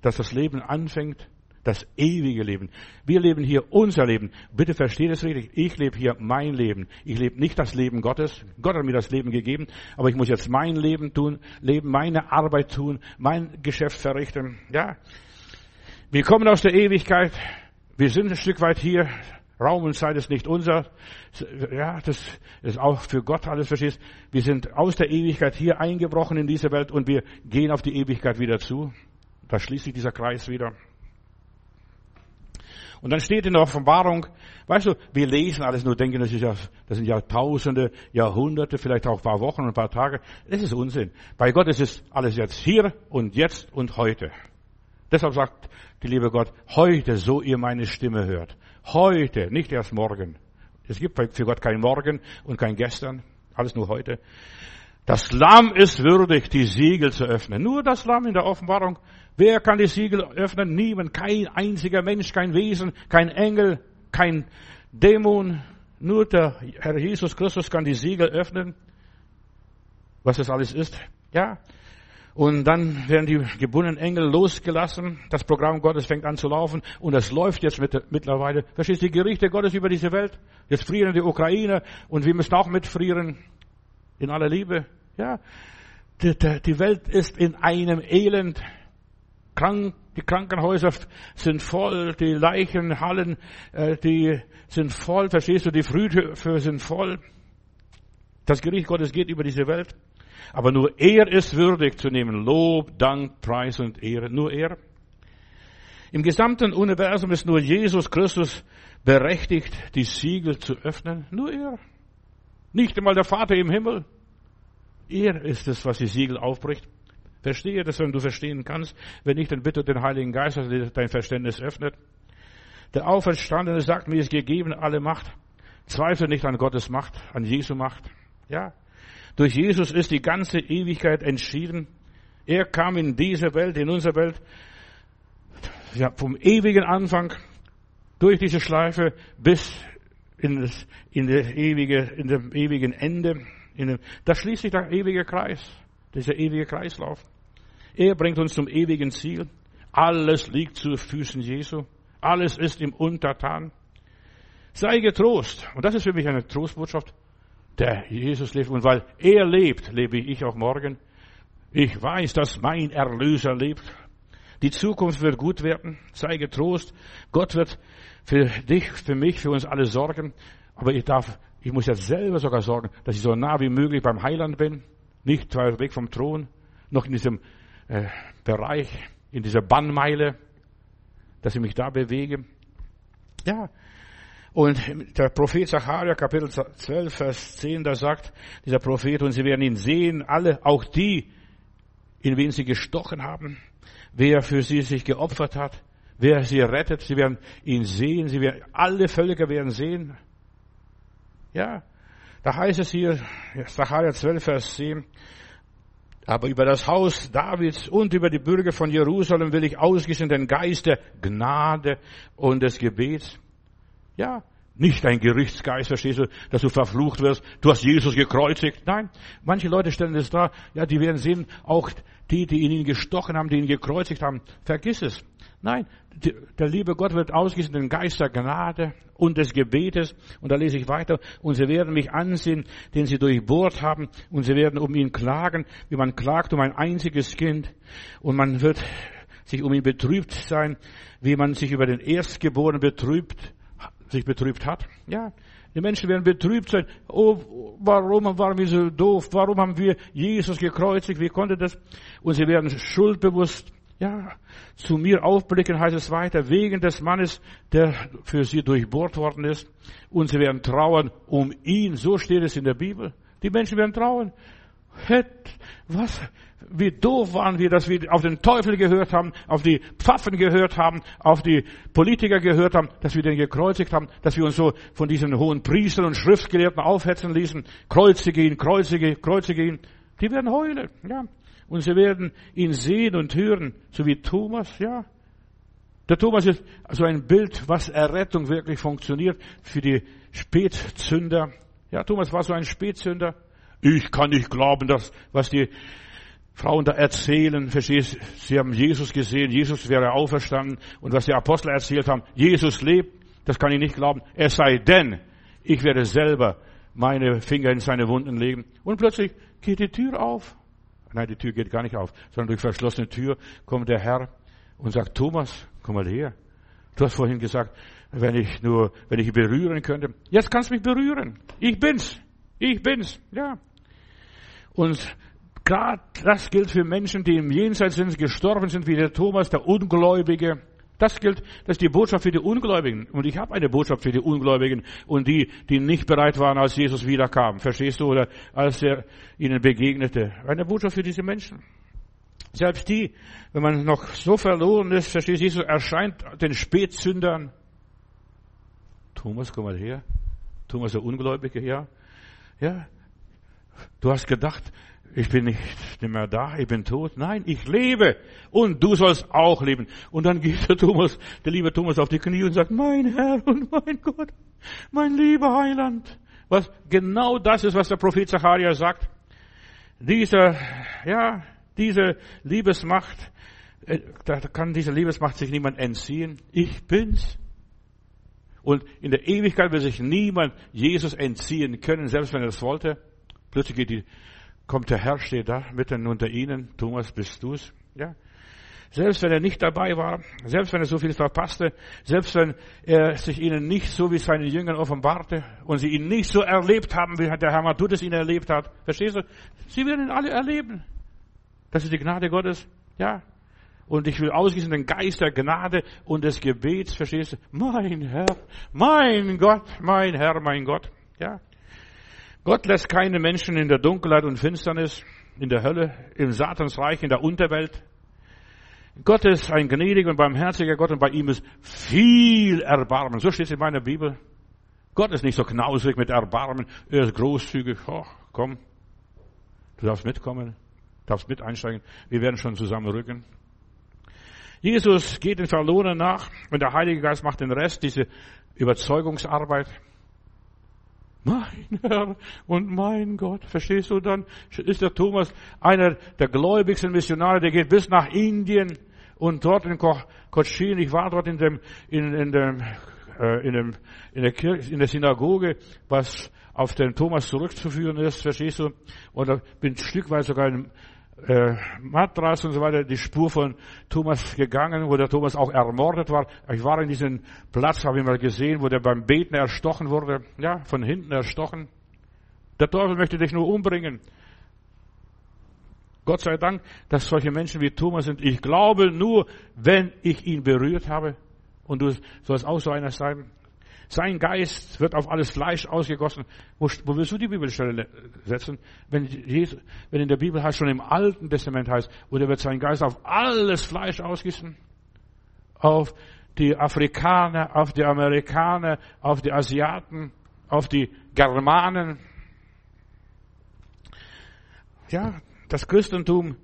dass das Leben anfängt, das ewige Leben. Wir leben hier unser Leben. Bitte versteht es richtig. Ich lebe hier mein Leben. Ich lebe nicht das Leben Gottes. Gott hat mir das Leben gegeben, aber ich muss jetzt mein Leben tun, leben, meine Arbeit tun, mein Geschäft verrichten. Ja. Wir kommen aus der Ewigkeit. Wir sind ein Stück weit hier. Raum und Zeit ist nicht unser. Ja, das ist auch für Gott alles verstehst. Wir sind aus der Ewigkeit hier eingebrochen in diese Welt und wir gehen auf die Ewigkeit wieder zu. Da schließt sich dieser Kreis wieder. Und dann steht in der Offenbarung, weißt du, wir lesen alles nur, denken, das, ist ja, das sind ja Tausende, Jahrhunderte, vielleicht auch ein paar Wochen und ein paar Tage. Das ist Unsinn. Bei Gott ist es alles jetzt hier und jetzt und heute. Deshalb sagt die liebe Gott, heute, so ihr meine Stimme hört. Heute, nicht erst morgen. Es gibt für Gott kein Morgen und kein Gestern. Alles nur heute. Das Lamm ist würdig, die Siegel zu öffnen. Nur das Lamm in der Offenbarung. Wer kann die Siegel öffnen? Niemand. Kein einziger Mensch, kein Wesen, kein Engel, kein Dämon. Nur der Herr Jesus Christus kann die Siegel öffnen. Was das alles ist. Ja. Und dann werden die gebundenen Engel losgelassen. Das Programm Gottes fängt an zu laufen. Und es läuft jetzt mit, mittlerweile. Verstehst du, die Gerichte Gottes über diese Welt. Jetzt frieren die Ukraine. Und wir müssen auch mitfrieren. In aller Liebe. Ja. Die, die Welt ist in einem Elend. Krank, die Krankenhäuser sind voll, die Leichenhallen, äh, die sind voll, verstehst du, die Friedhöfe sind voll. Das Gericht Gottes geht über diese Welt. Aber nur er ist würdig zu nehmen. Lob, Dank, Preis und Ehre. Nur er. Im gesamten Universum ist nur Jesus Christus berechtigt, die Siegel zu öffnen. Nur er. Nicht einmal der Vater im Himmel. Er ist es, was die Siegel aufbricht. Verstehe das, wenn du verstehen kannst. Wenn nicht, dann bitte den Heiligen Geist, dass er dein Verständnis öffnet. Der Auferstandene sagt, mir ist gegeben alle Macht. Zweifle nicht an Gottes Macht, an Jesu Macht. Ja. Durch Jesus ist die ganze Ewigkeit entschieden. Er kam in diese Welt, in unsere Welt, ja, vom ewigen Anfang durch diese Schleife bis in, das, in, der ewige, in dem ewigen Ende. In dem, da schließt sich der ewige Kreis, dieser ewige Kreislauf. Er bringt uns zum ewigen Ziel. Alles liegt zu Füßen Jesu. Alles ist ihm untertan. Sei getrost. Und das ist für mich eine Trostbotschaft. Der Jesus lebt. Und weil er lebt, lebe ich auch morgen. Ich weiß, dass mein Erlöser lebt. Die Zukunft wird gut werden. Sei getrost. Gott wird für dich, für mich, für uns alle sorgen. Aber ich darf, ich muss jetzt selber sogar sorgen, dass ich so nah wie möglich beim Heiland bin. Nicht weit weg vom Thron. Noch in diesem äh, Bereich, in dieser Bannmeile, dass ich mich da bewege. Ja. Und der Prophet Zacharia, Kapitel 12, Vers 10, da sagt dieser Prophet, und sie werden ihn sehen, alle, auch die, in wen sie gestochen haben, wer für sie sich geopfert hat, wer sie rettet, sie werden ihn sehen, sie werden, alle Völker werden sehen. Ja, da heißt es hier, Zacharia 12, Vers 10, aber über das Haus Davids und über die Bürger von Jerusalem will ich ausgießen den Geist der Gnade und des Gebets. Ja, nicht ein Gerichtsgeist, verstehst du, dass du verflucht wirst. Du hast Jesus gekreuzigt. Nein, manche Leute stellen es da, ja, die werden sehen, auch die, die ihn gestochen haben, die ihn gekreuzigt haben. Vergiss es. Nein, der liebe Gott wird ausgießen den Geist der Gnade und des Gebetes. Und da lese ich weiter. Und sie werden mich ansehen, den sie durchbohrt haben. Und sie werden um ihn klagen, wie man klagt um ein einziges Kind. Und man wird sich um ihn betrübt sein, wie man sich über den Erstgeborenen betrübt, sich betrübt hat. Ja, die Menschen werden betrübt sein. Oh, warum waren wir so doof? Warum haben wir Jesus gekreuzigt? Wie konnte das? Und sie werden schuldbewusst ja, zu mir aufblicken heißt es weiter, wegen des Mannes, der für sie durchbohrt worden ist. Und sie werden trauern um ihn. So steht es in der Bibel. Die Menschen werden trauern. Was? Wie doof waren wir, dass wir auf den Teufel gehört haben, auf die Pfaffen gehört haben, auf die Politiker gehört haben, dass wir den gekreuzigt haben, dass wir uns so von diesen hohen Priestern und Schriftgelehrten aufhetzen ließen. Kreuze gehen, Kreuze gehen, Kreuze gehen. Die werden heulen, ja. Und sie werden ihn sehen und hören, so wie Thomas, ja. Der Thomas ist so ein Bild, was Errettung wirklich funktioniert für die Spätzünder. Ja, Thomas war so ein Spätzünder. Ich kann nicht glauben, dass, was die Frauen da erzählen, verstehst, sie haben Jesus gesehen, Jesus wäre auferstanden und was die Apostel erzählt haben, Jesus lebt, das kann ich nicht glauben. Es sei denn, ich werde selber meine Finger in seine Wunden legen. Und plötzlich geht die Tür auf. Nein, die Tür geht gar nicht auf, sondern durch verschlossene Tür kommt der Herr und sagt, Thomas, komm mal her. Du hast vorhin gesagt, wenn ich nur, wenn ich berühren könnte. Jetzt kannst du mich berühren. Ich bin's. Ich bin's. Ja. Und gerade das gilt für Menschen, die im Jenseits sind, gestorben sind, wie der Thomas, der Ungläubige. Das gilt, das ist die Botschaft für die Ungläubigen. Und ich habe eine Botschaft für die Ungläubigen und die, die nicht bereit waren, als Jesus wiederkam. Verstehst du? Oder als er ihnen begegnete. Eine Botschaft für diese Menschen. Selbst die, wenn man noch so verloren ist, verstehst du, Jesus erscheint den Spätzündern. Thomas, komm mal her. Thomas, der Ungläubige, ja. Ja. Du hast gedacht, ich bin nicht mehr da, ich bin tot. Nein, ich lebe und du sollst auch leben. Und dann geht der Thomas, der liebe Thomas auf die Knie und sagt, mein Herr und mein Gott, mein lieber Heiland. Was genau das ist, was der Prophet Zacharia sagt. Dieser, ja, diese Liebesmacht, äh, da kann diese Liebesmacht sich niemand entziehen. Ich bin's. Und in der Ewigkeit wird sich niemand Jesus entziehen können, selbst wenn er es wollte. Plötzlich geht die kommt der Herr, steht da mitten unter ihnen. Thomas, bist du's? Ja. Selbst wenn er nicht dabei war, selbst wenn er so viel verpasste, selbst wenn er sich ihnen nicht so wie seinen Jüngern offenbarte und sie ihn nicht so erlebt haben, wie der Herr Matthäus ihn erlebt hat. Verstehst du? Sie werden ihn alle erleben. Das ist die Gnade Gottes. Ja. Und ich will ausgießen den Geist der Gnade und des Gebets. Verstehst du? Mein Herr, mein Gott, mein Herr, mein Gott. Ja. Gott lässt keine Menschen in der Dunkelheit und Finsternis, in der Hölle, im Satansreich, in der Unterwelt. Gott ist ein gnädiger und barmherziger Gott und bei ihm ist viel Erbarmen. So steht es in meiner Bibel. Gott ist nicht so knausrig mit Erbarmen. Er ist großzügig. Oh, komm. Du darfst mitkommen. Du darfst mit einsteigen. Wir werden schon zusammenrücken. Jesus geht den Verlorenen nach und der Heilige Geist macht den Rest, diese Überzeugungsarbeit. Mein Herr und mein Gott. Verstehst du dann? Ist der Thomas einer der gläubigsten Missionare, der geht bis nach Indien und dort in Cochin, ich war dort in dem, in, in dem, äh, in dem, in der Kirche, in der Synagoge, was auf den Thomas zurückzuführen ist, verstehst du? Und bin ein Stück sogar in äh, Matras und so weiter die Spur von Thomas gegangen, wo der Thomas auch ermordet war. Ich war in diesem Platz, habe ich mal gesehen, wo der beim Beten erstochen wurde. Ja, von hinten erstochen. Der Teufel möchte dich nur umbringen. Gott sei Dank, dass solche Menschen wie Thomas sind. Ich glaube nur, wenn ich ihn berührt habe. Und du sollst auch so einer sein. Sein Geist wird auf alles Fleisch ausgegossen. Wo, wo willst du die Bibelstelle setzen? Wenn, Jesus, wenn in der Bibel heißt, schon im Alten Testament heißt, oder wird sein Geist auf alles Fleisch ausgießen? Auf die Afrikaner, auf die Amerikaner, auf die Asiaten, auf die Germanen. Ja, das Christentum,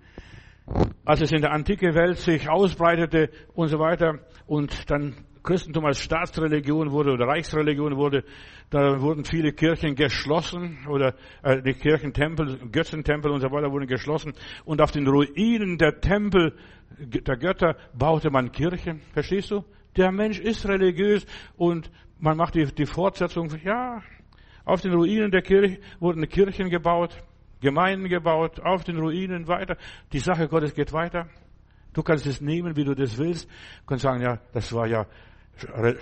als es in der antike Welt sich ausbreitete und so weiter und dann Christentum als Staatsreligion wurde oder Reichsreligion wurde, da wurden viele Kirchen geschlossen oder äh, die Kirchentempel, Götzentempel und so weiter wurden geschlossen und auf den Ruinen der Tempel der Götter baute man Kirchen. Verstehst du? Der Mensch ist religiös und man macht die, die Fortsetzung, ja, auf den Ruinen der Kirche wurden Kirchen gebaut, Gemeinden gebaut, auf den Ruinen weiter. Die Sache Gottes geht weiter. Du kannst es nehmen, wie du das willst. Du kannst sagen, ja, das war ja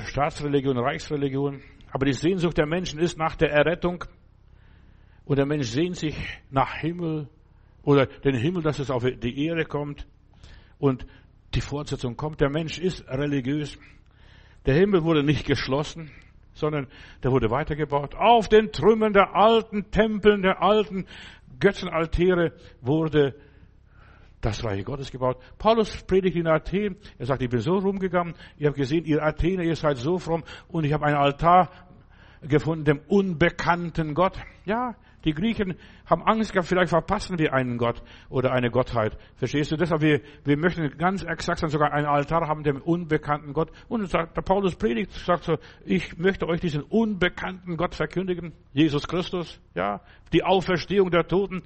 Staatsreligion, Reichsreligion. Aber die Sehnsucht der Menschen ist nach der Errettung. Und der Mensch sehnt sich nach Himmel oder den Himmel, dass es auf die Erde kommt. Und die Fortsetzung kommt. Der Mensch ist religiös. Der Himmel wurde nicht geschlossen, sondern der wurde weitergebaut. Auf den Trümmern der alten Tempeln, der alten Götzenaltäre wurde das Reich Gottes gebaut. Paulus predigt in Athen. Er sagt, ich bin so rumgegangen. Ihr habt gesehen, ihr Athener, ihr seid so fromm. Und ich habe einen Altar gefunden, dem unbekannten Gott. Ja, die Griechen haben Angst gehabt, vielleicht verpassen wir einen Gott oder eine Gottheit. Verstehst du? Deshalb, wir, wir möchten ganz exakt sogar einen Altar haben, dem unbekannten Gott. Und der Paulus predigt, sagt so, ich möchte euch diesen unbekannten Gott verkündigen. Jesus Christus, ja, die Auferstehung der Toten.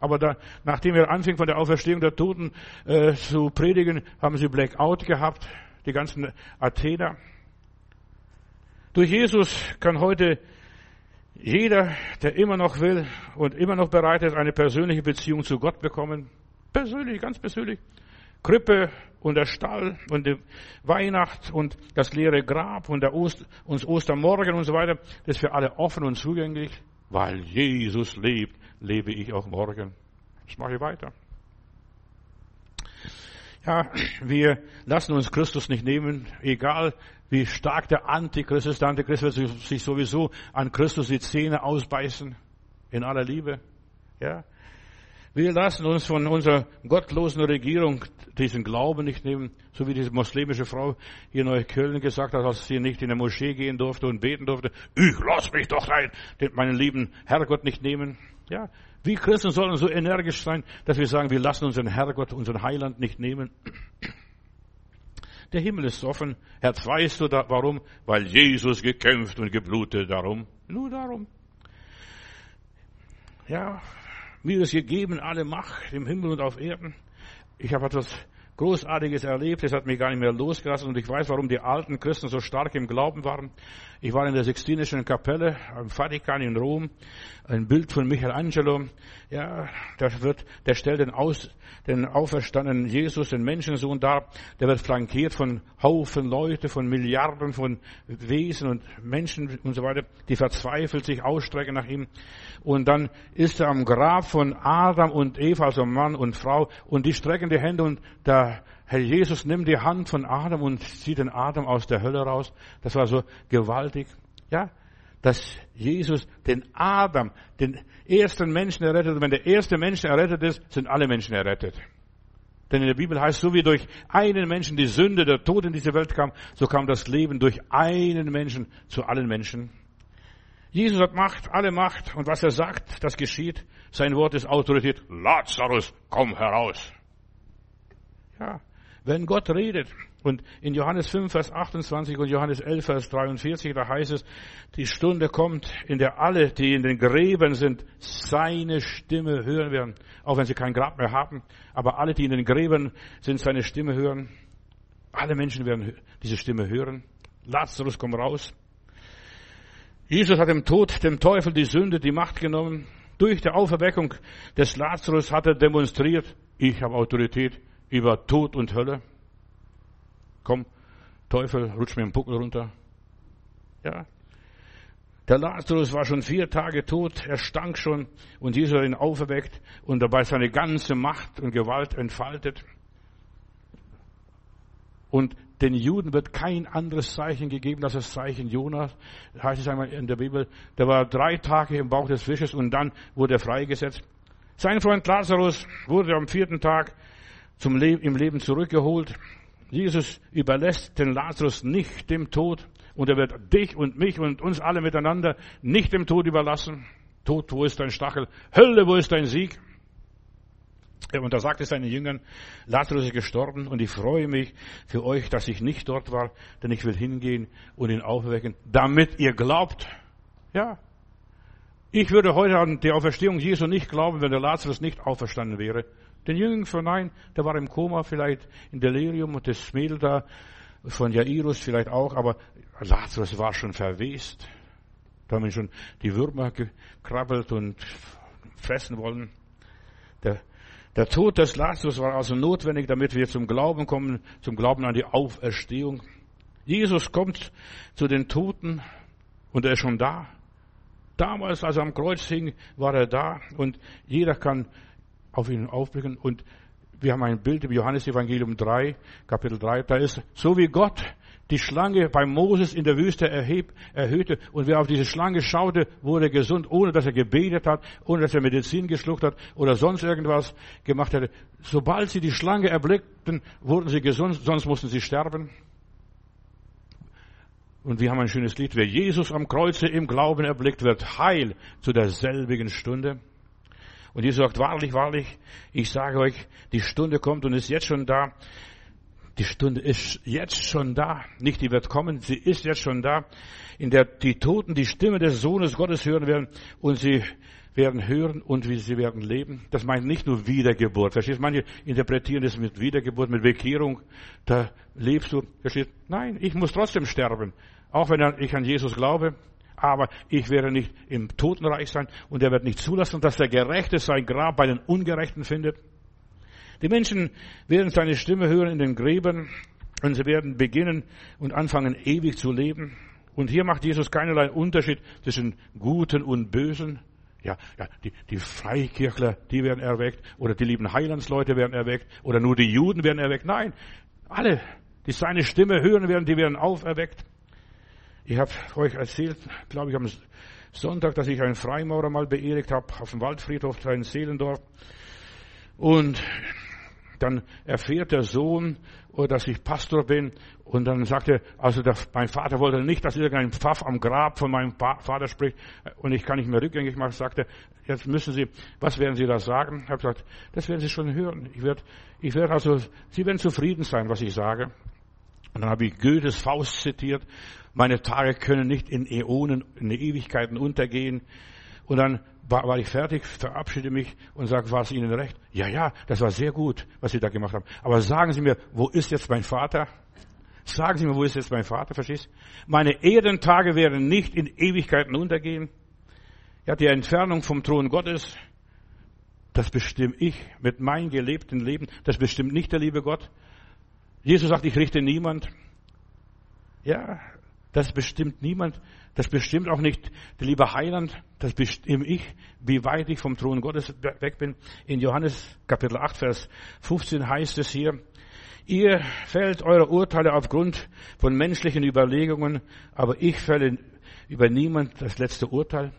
Aber da, nachdem er anfing von der Auferstehung der Toten äh, zu predigen, haben sie Blackout gehabt, die ganzen Athener. Durch Jesus kann heute jeder, der immer noch will und immer noch bereit ist, eine persönliche Beziehung zu Gott bekommen. Persönlich, ganz persönlich. Krippe und der Stall und die Weihnacht und das leere Grab und der Ost, und Ostermorgen und so weiter, das ist für alle offen und zugänglich, weil Jesus lebt lebe ich auch morgen. Das mache ich weiter. Ja, wir lassen uns Christus nicht nehmen, egal wie stark der Antichrist ist. Der Antichrist wird sich sowieso an Christus die Zähne ausbeißen, in aller Liebe. Ja. Wir lassen uns von unserer gottlosen Regierung diesen Glauben nicht nehmen, so wie diese muslimische Frau hier in Neukölln gesagt hat, als sie nicht in der Moschee gehen durfte und beten durfte. Ich lass mich doch rein, meinen lieben Herrgott nicht nehmen. Ja, Wie Christen sollen so energisch sein, dass wir sagen, wir lassen unseren Herrgott, unseren Heiland nicht nehmen. Der Himmel ist offen. Herz, weißt du da, warum? Weil Jesus gekämpft und geblutet darum. Nur darum. Ja, mir ist gegeben alle Macht im Himmel und auf Erden. Ich habe etwas Großartiges erlebt. Es hat mich gar nicht mehr losgelassen und ich weiß, warum die alten Christen so stark im Glauben waren. Ich war in der Sixtinischen Kapelle am Vatikan in Rom. Ein Bild von Michelangelo. Ja, der wird, der stellt den aus, den auferstandenen Jesus, den Menschensohn dar. Der wird flankiert von Haufen Leute, von Milliarden von Wesen und Menschen und so weiter, die verzweifelt sich ausstrecken nach ihm. Und dann ist er am Grab von Adam und Eva, also Mann und Frau, und die strecken die Hände und Herr Jesus nimmt die Hand von Adam und zieht den Adam aus der Hölle raus. Das war so gewaltig. Ja, dass Jesus den Adam, den ersten Menschen errettet. Und wenn der erste Mensch errettet ist, sind alle Menschen errettet. Denn in der Bibel heißt, so wie durch einen Menschen die Sünde, der Tod in diese Welt kam, so kam das Leben durch einen Menschen zu allen Menschen. Jesus hat Macht, alle Macht, und was er sagt, das geschieht. Sein Wort ist Autorität. Lazarus, komm heraus. Ja, wenn Gott redet, und in Johannes 5, Vers 28 und Johannes 11, Vers 43, da heißt es, die Stunde kommt, in der alle, die in den Gräben sind, seine Stimme hören werden. Auch wenn sie kein Grab mehr haben. Aber alle, die in den Gräben sind, seine Stimme hören. Alle Menschen werden diese Stimme hören. Lazarus kommt raus. Jesus hat dem Tod, dem Teufel die Sünde, die Macht genommen. Durch die Auferweckung des Lazarus hat er demonstriert, ich habe Autorität über Tod und Hölle. Komm, Teufel, rutsch mir den Buckel runter. Ja. Der Lazarus war schon vier Tage tot, er stank schon und Jesus hat ihn auferweckt und dabei seine ganze Macht und Gewalt entfaltet. Und den Juden wird kein anderes Zeichen gegeben als das Zeichen Jonas. Heißt es einmal in der Bibel, der war drei Tage im Bauch des Fisches und dann wurde er freigesetzt. Sein Freund Lazarus wurde am vierten Tag zum Leben, im Leben zurückgeholt. Jesus überlässt den Lazarus nicht dem Tod und er wird dich und mich und uns alle miteinander nicht dem Tod überlassen. Tod, wo ist dein Stachel? Hölle, wo ist dein Sieg? Und da sagte seinen Jüngern, Lazarus ist gestorben und ich freue mich für euch, dass ich nicht dort war, denn ich will hingehen und ihn aufwecken, damit ihr glaubt. Ja. Ich würde heute an die Auferstehung Jesu nicht glauben, wenn der Lazarus nicht auferstanden wäre. Den Jüngern vernein, der war im Koma, vielleicht in Delirium und das Mädel da von Jairus vielleicht auch, aber Lazarus war schon verwest. Da haben ihn schon die Würmer gekrabbelt und fressen wollen. Der, der Tod des Lazarus war also notwendig, damit wir zum Glauben kommen, zum Glauben an die Auferstehung. Jesus kommt zu den Toten und er ist schon da. Damals, als er am Kreuz hing, war er da und jeder kann auf ihn aufblicken. Und wir haben ein Bild im Johannesevangelium 3, Kapitel 3, da ist, so wie Gott die Schlange bei Moses in der Wüste erheb, erhöhte und wer auf diese Schlange schaute, wurde gesund, ohne dass er gebetet hat, ohne dass er Medizin geschluckt hat oder sonst irgendwas gemacht hätte. Sobald sie die Schlange erblickten, wurden sie gesund, sonst mussten sie sterben. Und wir haben ein schönes Lied. Wer Jesus am Kreuze im Glauben erblickt, wird heil zu derselbigen Stunde. Und Jesus sagt, wahrlich, wahrlich, ich sage euch, die Stunde kommt und ist jetzt schon da. Die Stunde ist jetzt schon da. Nicht die wird kommen, sie ist jetzt schon da, in der die Toten die Stimme des Sohnes Gottes hören werden und sie werden hören und sie werden leben. Das meint nicht nur Wiedergeburt. Verstehst? Manche interpretieren das mit Wiedergeburt, mit Bekehrung. Da lebst du. Verstehst? Nein, ich muss trotzdem sterben. Auch wenn ich an Jesus glaube aber ich werde nicht im Totenreich sein und er wird nicht zulassen, dass der Gerechte sein Grab bei den Ungerechten findet. Die Menschen werden seine Stimme hören in den Gräbern und sie werden beginnen und anfangen ewig zu leben. Und hier macht Jesus keinerlei Unterschied zwischen Guten und Bösen. Ja, ja, die, die Freikirchler, die werden erweckt, oder die lieben Heilandsleute werden erweckt, oder nur die Juden werden erweckt. Nein, alle, die seine Stimme hören werden, die werden auferweckt. Ich habe euch erzählt, glaube ich, am Sonntag, dass ich einen Freimaurer mal beerdigt habe auf dem Waldfriedhof in Seelendorf. Und dann erfährt der Sohn, oh, dass ich Pastor bin. Und dann sagt er, also der, mein Vater wollte nicht, dass irgendein Pfaff am Grab von meinem Vater spricht und ich kann nicht mehr rückgängig machen. Sagt er, jetzt müssen Sie, was werden Sie da sagen? Ich habe gesagt, das werden Sie schon hören. Ich werde, ich werde also, Sie werden zufrieden sein, was ich sage. Und dann habe ich Goethes Faust zitiert. Meine Tage können nicht in Äonen, in Ewigkeiten untergehen. Und dann war, war ich fertig, verabschiede mich und sage, war es Ihnen recht? Ja, ja, das war sehr gut, was Sie da gemacht haben. Aber sagen Sie mir, wo ist jetzt mein Vater? Sagen Sie mir, wo ist jetzt mein Vater? Verstehst? Meine Erdentage werden nicht in Ewigkeiten untergehen. Ja, die Entfernung vom Thron Gottes, das bestimme ich mit meinem gelebten Leben. Das bestimmt nicht der liebe Gott. Jesus sagt, ich richte niemand. Ja, das bestimmt niemand. Das bestimmt auch nicht der liebe Heiland. Das bestimme ich, wie weit ich vom Thron Gottes weg bin. In Johannes Kapitel 8, Vers 15 heißt es hier, ihr fällt eure Urteile aufgrund von menschlichen Überlegungen, aber ich fälle über niemand das letzte Urteil.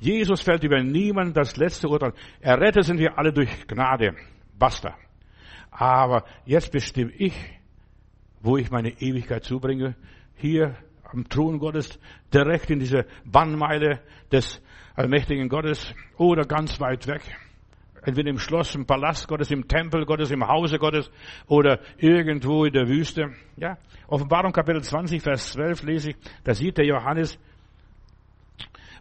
Jesus fällt über niemand das letzte Urteil. Errettet sind wir alle durch Gnade. Basta. Aber jetzt bestimme ich, wo ich meine Ewigkeit zubringe. Hier am Thron Gottes, direkt in diese Bannmeile des allmächtigen Gottes oder ganz weit weg. Entweder im Schloss, im Palast Gottes, im Tempel Gottes, im Hause Gottes oder irgendwo in der Wüste. Ja, Offenbarung Kapitel 20, Vers 12 lese ich, da sieht der Johannes,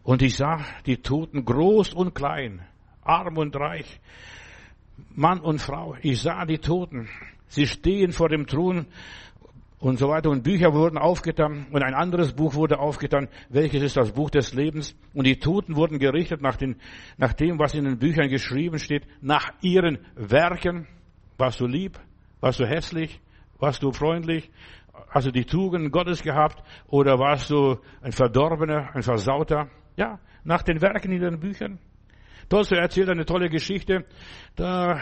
und ich sah die Toten groß und klein, arm und reich, Mann und Frau. Ich sah die Toten. Sie stehen vor dem Thron und so weiter. Und Bücher wurden aufgetan und ein anderes Buch wurde aufgetan. Welches ist das Buch des Lebens? Und die Toten wurden gerichtet nach, den, nach dem, was in den Büchern geschrieben steht, nach ihren Werken. Warst du lieb? Warst du hässlich? Warst du freundlich? Hast du die Tugenden Gottes gehabt? Oder warst du ein Verdorbener, ein Versauter? Ja, nach den Werken in den Büchern. Tolstoy erzählt eine tolle Geschichte. Da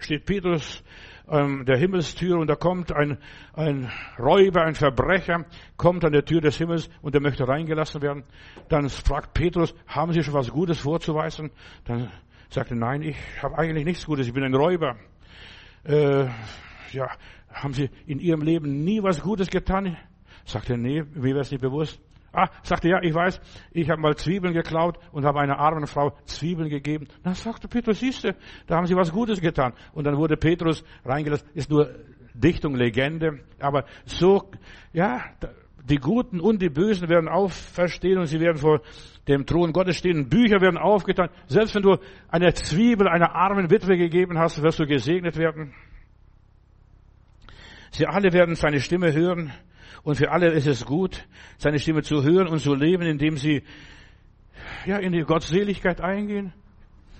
steht Petrus ähm, der Himmelstür und da kommt ein, ein Räuber, ein Verbrecher, kommt an der Tür des Himmels und er möchte reingelassen werden. Dann fragt Petrus, haben Sie schon was Gutes vorzuweisen? Dann sagt er, nein, ich habe eigentlich nichts Gutes, ich bin ein Räuber. Äh, ja, haben Sie in Ihrem Leben nie was Gutes getan? Sagt er, nee, mir wäre es nicht bewusst. Ah, sagte, ja, ich weiß, ich habe mal Zwiebeln geklaut und habe einer armen Frau Zwiebeln gegeben. Dann sagte Petrus, siehste, da haben sie was Gutes getan. Und dann wurde Petrus reingelassen, ist nur Dichtung, Legende, aber so, ja, die Guten und die Bösen werden auferstehen und sie werden vor dem Thron Gottes stehen. Bücher werden aufgetan. Selbst wenn du eine Zwiebel einer armen Witwe gegeben hast, wirst du gesegnet werden. Sie alle werden seine Stimme hören und für alle ist es gut, seine Stimme zu hören und zu leben, indem sie ja, in die Gottseligkeit eingehen.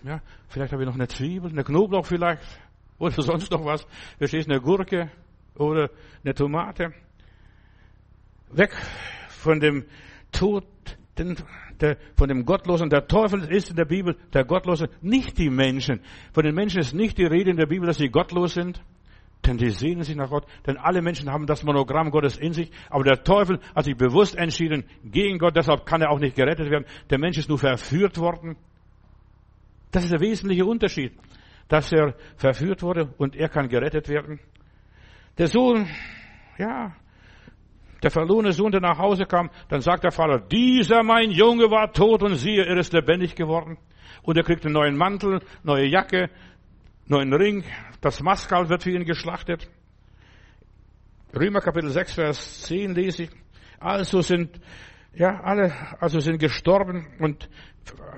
Ja, vielleicht habe ich noch eine Zwiebel, eine Knoblauch vielleicht oder sonst noch was. Verstehst eine Gurke oder eine Tomate. Weg von dem Tod, der, von dem Gottlosen. Der Teufel ist in der Bibel der Gottlose, nicht die Menschen. Von den Menschen ist nicht die Rede in der Bibel, dass sie gottlos sind. Denn die sehnen sich nach Gott, denn alle Menschen haben das Monogramm Gottes in sich, aber der Teufel hat sich bewusst entschieden gegen Gott, deshalb kann er auch nicht gerettet werden. Der Mensch ist nur verführt worden. Das ist der wesentliche Unterschied, dass er verführt wurde und er kann gerettet werden. Der Sohn, ja, der verlorene Sohn, der nach Hause kam, dann sagt der Vater, dieser mein Junge war tot und siehe, er ist lebendig geworden. Und er kriegt einen neuen Mantel, neue Jacke, neuen Ring, das Maskal wird für ihn geschlachtet. Römer Kapitel 6, Vers 10 lese ich. Also sind, ja, alle, also sind gestorben und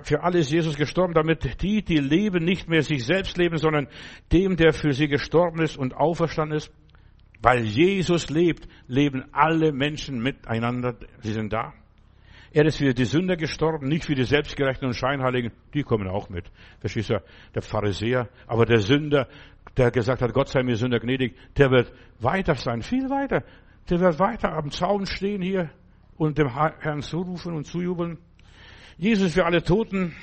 für alle ist Jesus gestorben, damit die, die leben, nicht mehr sich selbst leben, sondern dem, der für sie gestorben ist und auferstanden ist. Weil Jesus lebt, leben alle Menschen miteinander. Sie sind da. Er ist für die Sünder gestorben, nicht für die Selbstgerechten und Scheinheiligen. Die kommen auch mit. Verstehst du? Der Pharisäer. Aber der Sünder, der gesagt hat, Gott sei mir Sünder gnädig, der wird weiter sein, viel weiter. Der wird weiter am Zaun stehen hier und dem Herrn zurufen und zujubeln. Jesus für alle Toten,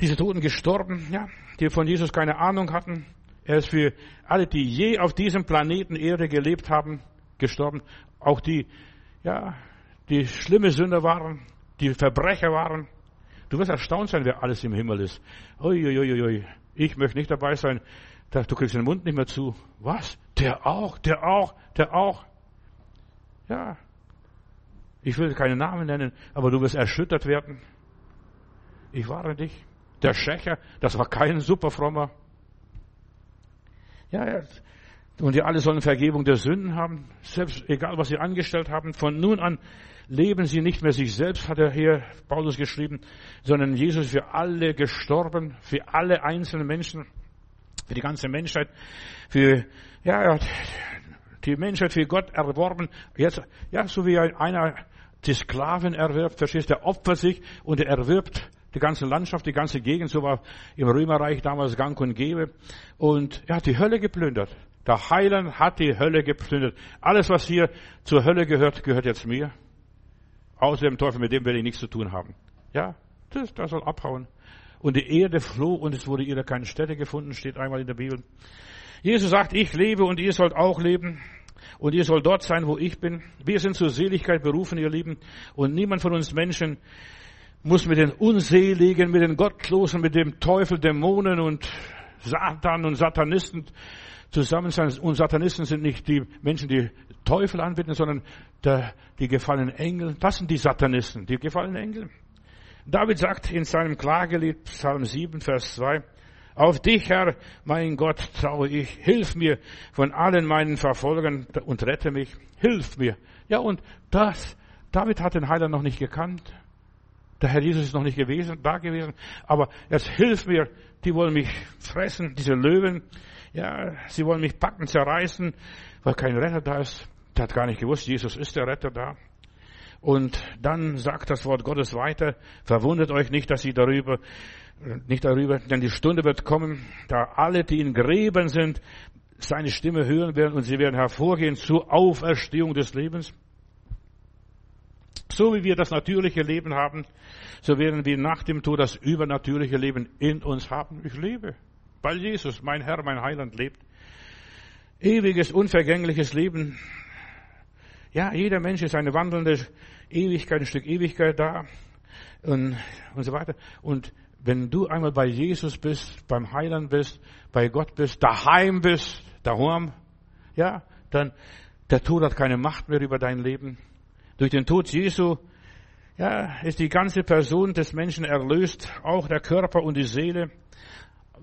diese Toten gestorben, ja, die von Jesus keine Ahnung hatten. Er ist für alle, die je auf diesem Planeten Erde gelebt haben, gestorben. Auch die, ja, die schlimme Sünder waren, die Verbrecher waren. Du wirst erstaunt sein, wer alles im Himmel ist. Uiuiuiui. Ich möchte nicht dabei sein. Du kriegst den Mund nicht mehr zu. Was? Der auch, der auch, der auch. Ja. Ich will keine Namen nennen, aber du wirst erschüttert werden. Ich warne dich. Der Schächer, das war kein superfrommer. Ja, ja. Und die alle sollen Vergebung der Sünden haben, selbst egal was sie angestellt haben. Von nun an leben sie nicht mehr sich selbst, hat er hier Paulus geschrieben, sondern Jesus für alle gestorben, für alle einzelnen Menschen, für die ganze Menschheit, für, ja, die Menschheit für Gott erworben. Jetzt, ja, so wie einer die Sklaven erwirbt, verstehst du, der opfert sich und er erwirbt die ganze Landschaft, die ganze Gegend, so war im Römerreich damals Gang und Gebe. Und er hat die Hölle geplündert. Der Heiland hat die Hölle geplündert. Alles, was hier zur Hölle gehört, gehört jetzt mir. Außer dem Teufel, mit dem werde ich nichts zu tun haben. Ja, das, das soll abhauen. Und die Erde floh und es wurde ihrer keine Stätte gefunden, steht einmal in der Bibel. Jesus sagt, ich lebe und ihr sollt auch leben. Und ihr sollt dort sein, wo ich bin. Wir sind zur Seligkeit berufen, ihr Lieben. Und niemand von uns Menschen muss mit den Unseligen, mit den Gottlosen, mit dem Teufel, Dämonen und Satan und Satanisten zusammen sein. Und Satanisten sind nicht die Menschen, die Teufel anbeten, sondern der, die gefallenen Engel. Das sind die Satanisten, die gefallenen Engel. David sagt in seinem Klagelied, Psalm 7, Vers 2, auf dich, Herr, mein Gott, traue ich. Hilf mir von allen meinen Verfolgern und rette mich. Hilf mir. Ja, und das, David hat den Heiland noch nicht gekannt. Der Herr Jesus ist noch nicht gewesen, da gewesen. Aber jetzt hilf mir. Die wollen mich fressen, diese Löwen. Ja, sie wollen mich packen, zerreißen, weil kein Retter da ist. Der hat gar nicht gewusst, Jesus ist der Retter da. Und dann sagt das Wort Gottes weiter, verwundert euch nicht, dass sie darüber, nicht darüber, denn die Stunde wird kommen, da alle, die in Gräben sind, seine Stimme hören werden und sie werden hervorgehen zur Auferstehung des Lebens. So wie wir das natürliche Leben haben, so werden wir nach dem Tod das übernatürliche Leben in uns haben. Ich lebe, weil Jesus, mein Herr, mein Heiland, lebt. Ewiges, unvergängliches Leben. Ja, jeder Mensch ist eine wandelnde Ewigkeit, ein Stück Ewigkeit da und, und so weiter. Und wenn du einmal bei Jesus bist, beim Heiland bist, bei Gott bist, daheim bist, daheim, ja, dann der Tod hat keine Macht mehr über dein Leben. Durch den Tod Jesu ja, ist die ganze Person des Menschen erlöst, auch der Körper und die Seele.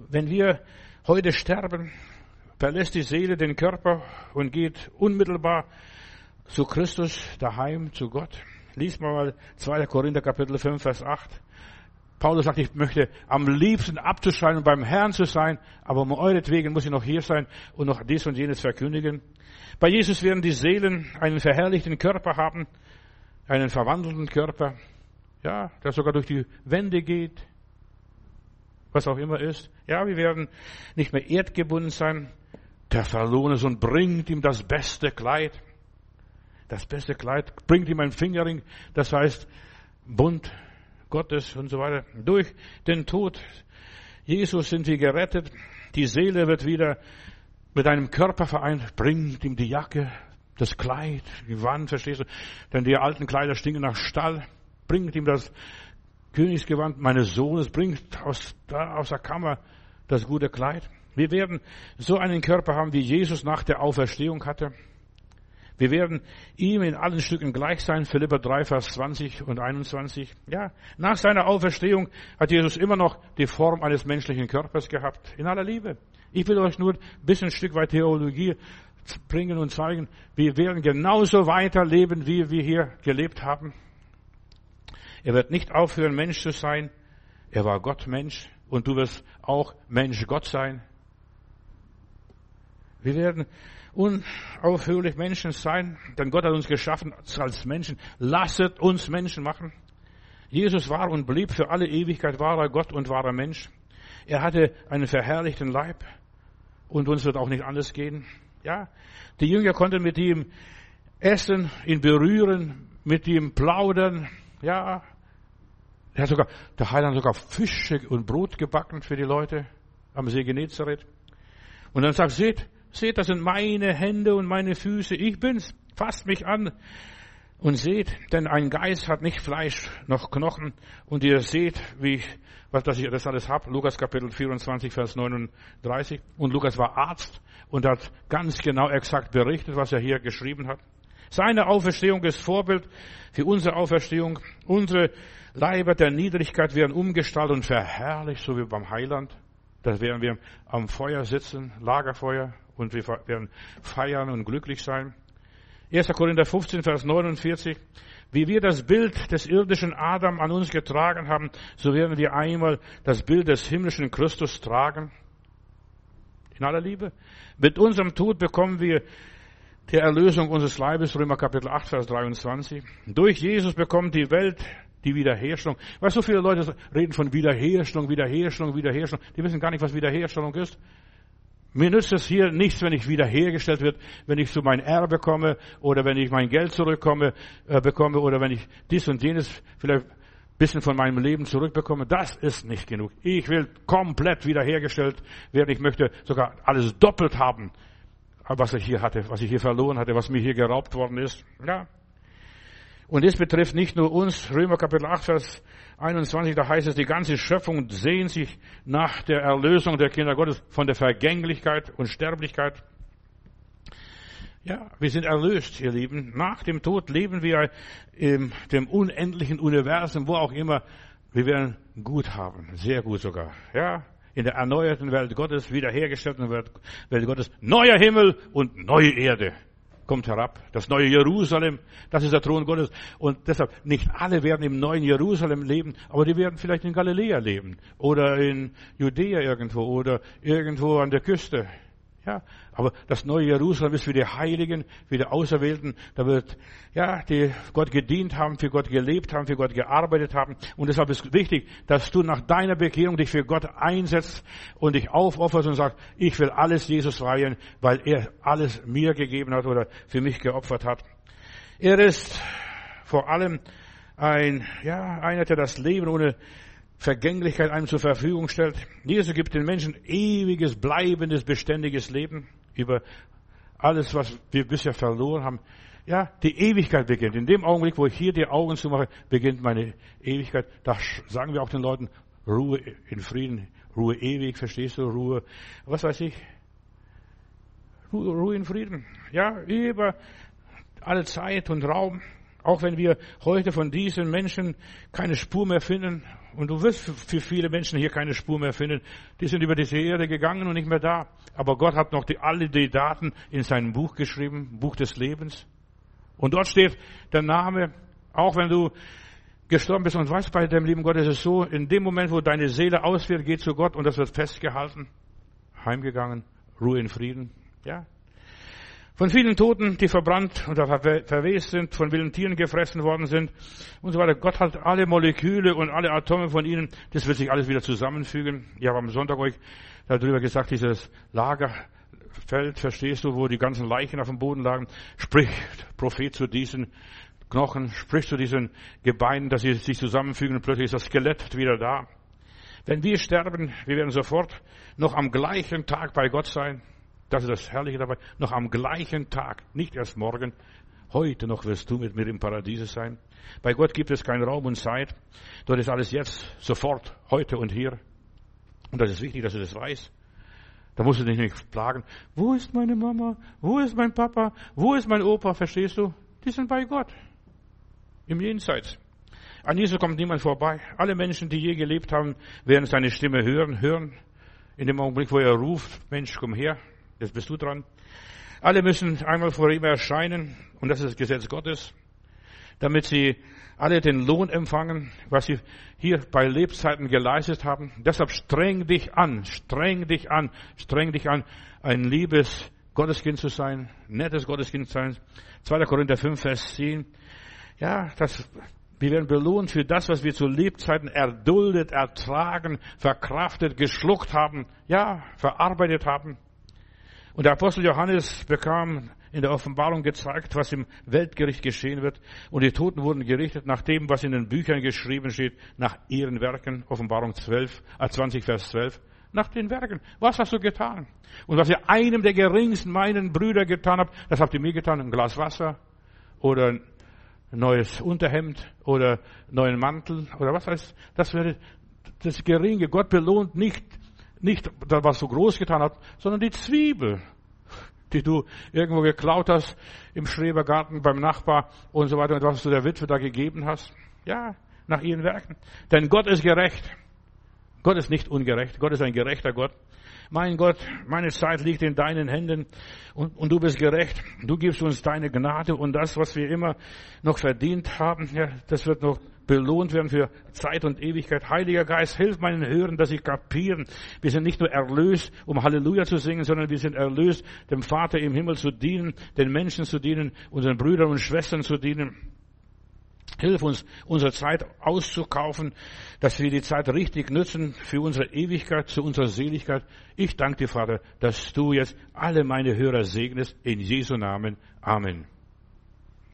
Wenn wir heute sterben, verlässt die Seele den Körper und geht unmittelbar zu Christus daheim, zu Gott. Lies mal 2. Korinther Kapitel 5, Vers 8. Paulus sagt, ich möchte am liebsten abzuscheiden und beim Herrn zu sein, aber um euretwegen muss ich noch hier sein und noch dies und jenes verkündigen. Bei Jesus werden die Seelen einen verherrlichten Körper haben, einen verwandelten Körper, ja, der sogar durch die Wände geht, was auch immer ist. Ja, wir werden nicht mehr erdgebunden sein. Der verlorene Sohn bringt ihm das beste Kleid. Das beste Kleid bringt ihm ein Fingerring, das heißt Bund Gottes und so weiter. Durch den Tod Jesus sind wir gerettet. Die Seele wird wieder mit einem Körper vereint, bringt ihm die Jacke, das Kleid, die Wand, verstehst du? Denn die alten Kleider stinken nach Stall. Bringt ihm das Königsgewand meines Sohnes, bringt aus, da, aus der Kammer das gute Kleid. Wir werden so einen Körper haben, wie Jesus nach der Auferstehung hatte. Wir werden ihm in allen Stücken gleich sein. Philippa 3, Vers 20 und 21. Ja, nach seiner Auferstehung hat Jesus immer noch die Form eines menschlichen Körpers gehabt. In aller Liebe. Ich will euch nur ein bisschen ein Stück weit Theologie bringen und zeigen, wir werden genauso weiterleben, wie wir hier gelebt haben. Er wird nicht aufhören, Mensch zu sein. Er war Gott Mensch und du wirst auch Mensch Gott sein. Wir werden unaufhörlich Menschen sein, denn Gott hat uns geschaffen als Menschen. Lasset uns Menschen machen. Jesus war und blieb für alle Ewigkeit wahrer Gott und wahrer Mensch. Er hatte einen verherrlichten Leib und uns wird auch nicht anders gehen. Ja, die Jünger konnten mit ihm essen, ihn berühren, mit ihm plaudern. Ja, er hat sogar, der Heiland hat sogar Fische und Brot gebacken für die Leute am See Genezareth. Und dann sagt, seht, seht, das sind meine Hände und meine Füße. Ich bin's. Fasst mich an. Und seht, denn ein Geist hat nicht Fleisch noch Knochen. Und ihr seht, wie ich, was, dass ich das alles habe. Lukas Kapitel 24, Vers 39. Und Lukas war Arzt und hat ganz genau exakt berichtet, was er hier geschrieben hat. Seine Auferstehung ist Vorbild für unsere Auferstehung. Unsere Leiber der Niedrigkeit werden umgestaltet und verherrlicht, so wie beim Heiland. Da werden wir am Feuer sitzen, Lagerfeuer, und wir werden feiern und glücklich sein. 1. Korinther 15, Vers 49. Wie wir das Bild des irdischen Adam an uns getragen haben, so werden wir einmal das Bild des himmlischen Christus tragen. In aller Liebe. Mit unserem Tod bekommen wir die Erlösung unseres Leibes, Römer Kapitel 8, Vers 23. Durch Jesus bekommt die Welt die Wiederherstellung. Weil so viele Leute reden von Wiederherstellung, Wiederherstellung, Wiederherstellung. Die wissen gar nicht, was Wiederherstellung ist. Mir nützt es hier nichts, wenn ich wiederhergestellt wird, wenn ich so mein Erbe bekomme oder wenn ich mein Geld zurückkomme, äh, bekomme oder wenn ich dies und jenes vielleicht bisschen von meinem Leben zurückbekomme. Das ist nicht genug. Ich will komplett wiederhergestellt werden. Ich möchte sogar alles doppelt haben, was ich hier hatte, was ich hier verloren hatte, was mir hier geraubt worden ist. Ja. Und das betrifft nicht nur uns, Römer Kapitel 8, Vers 21, da heißt es, die ganze Schöpfung sehnt sich nach der Erlösung der Kinder Gottes von der Vergänglichkeit und Sterblichkeit. Ja, wir sind erlöst, ihr Lieben. Nach dem Tod leben wir in dem unendlichen Universum, wo auch immer. Wir werden gut haben, sehr gut sogar. Ja, in der erneuerten Welt Gottes, wiederhergestellten Welt Gottes, neuer Himmel und neue Erde kommt herab. Das neue Jerusalem, das ist der Thron Gottes. Und deshalb, nicht alle werden im neuen Jerusalem leben, aber die werden vielleicht in Galiläa leben oder in Judäa irgendwo oder irgendwo an der Küste. Ja, aber das neue Jerusalem ist für die Heiligen, für die Auserwählten. Da wird, ja, die Gott gedient haben, für Gott gelebt haben, für Gott gearbeitet haben. Und deshalb ist wichtig, dass du nach deiner Bekehrung dich für Gott einsetzt und dich aufopferst und sagst, ich will alles Jesus weihen, weil er alles mir gegeben hat oder für mich geopfert hat. Er ist vor allem ein, ja, einer, der das Leben ohne Vergänglichkeit einem zur Verfügung stellt. Jesus gibt den Menschen ewiges, bleibendes, beständiges Leben über alles, was wir bisher verloren haben. Ja, die Ewigkeit beginnt. In dem Augenblick, wo ich hier die Augen zumache, beginnt meine Ewigkeit. Da sagen wir auch den Leuten, Ruhe in Frieden, Ruhe ewig, verstehst du, Ruhe, was weiß ich, Ruhe, Ruhe in Frieden. Ja, über alle Zeit und Raum. Auch wenn wir heute von diesen Menschen keine Spur mehr finden, und du wirst für viele Menschen hier keine Spur mehr finden, die sind über diese Erde gegangen und nicht mehr da. Aber Gott hat noch die, alle die Daten in seinem Buch geschrieben, Buch des Lebens. Und dort steht der Name, auch wenn du gestorben bist und weißt, bei dem lieben Gott ist es so, in dem Moment, wo deine Seele auswählt, geht zu Gott und das wird festgehalten, heimgegangen, Ruhe in Frieden, ja. Von vielen Toten, die verbrannt oder verwest sind, von wilden Tieren gefressen worden sind und so weiter. Gott hat alle Moleküle und alle Atome von ihnen, das wird sich alles wieder zusammenfügen. Ich habe am Sonntag euch darüber gesagt, dieses Lagerfeld, verstehst du, wo die ganzen Leichen auf dem Boden lagen, spricht Prophet zu diesen Knochen, spricht zu diesen Gebeinen, dass sie sich zusammenfügen und plötzlich ist das Skelett wieder da. Wenn wir sterben, wir werden sofort noch am gleichen Tag bei Gott sein. Das ist das Herrliche dabei. Noch am gleichen Tag, nicht erst morgen. Heute noch wirst du mit mir im Paradiese sein. Bei Gott gibt es keinen Raum und Zeit. Dort ist alles jetzt, sofort, heute und hier. Und das ist wichtig, dass du das weißt. Da musst du dich nicht plagen. Wo ist meine Mama? Wo ist mein Papa? Wo ist mein Opa? Verstehst du? Die sind bei Gott. Im Jenseits. An Jesus kommt niemand vorbei. Alle Menschen, die je gelebt haben, werden seine Stimme hören, hören. In dem Augenblick, wo er ruft, Mensch, komm her, Jetzt bist du dran. Alle müssen einmal vor ihm erscheinen, und das ist das Gesetz Gottes, damit sie alle den Lohn empfangen, was sie hier bei Lebzeiten geleistet haben. Deshalb streng dich an, streng dich an, streng dich an, ein liebes Gotteskind zu sein, nettes Gotteskind zu sein. 2. Korinther 5, Vers 10. Ja, das, wir werden belohnt für das, was wir zu Lebzeiten erduldet, ertragen, verkraftet, geschluckt haben, ja, verarbeitet haben. Und der Apostel Johannes bekam in der Offenbarung gezeigt, was im Weltgericht geschehen wird. Und die Toten wurden gerichtet nach dem, was in den Büchern geschrieben steht, nach ihren Werken. Offenbarung 12, äh 20, Vers 12. Nach den Werken. Was hast du getan? Und was ihr einem der geringsten meinen Brüder getan habt, das habt ihr mir getan. Ein Glas Wasser oder neues Unterhemd oder neuen Mantel oder was heißt, das wäre das Geringe. Gott belohnt nicht, nicht, was du groß getan hast, sondern die Zwiebel, die du irgendwo geklaut hast im Schrebergarten beim Nachbar und so weiter und was du der Witwe da gegeben hast. Ja, nach ihren Werken. Denn Gott ist gerecht. Gott ist nicht ungerecht. Gott ist ein gerechter Gott. Mein Gott, meine Zeit liegt in deinen Händen und, und, du bist gerecht. Du gibst uns deine Gnade und das, was wir immer noch verdient haben, ja, das wird noch belohnt werden für Zeit und Ewigkeit. Heiliger Geist, hilf meinen Hörern, dass sie kapieren. Wir sind nicht nur erlöst, um Halleluja zu singen, sondern wir sind erlöst, dem Vater im Himmel zu dienen, den Menschen zu dienen, unseren Brüdern und Schwestern zu dienen. Hilf uns, unsere Zeit auszukaufen, dass wir die Zeit richtig nutzen für unsere Ewigkeit, zu unserer Seligkeit. Ich danke dir, Vater, dass du jetzt alle meine Hörer segnest. In Jesu Namen. Amen.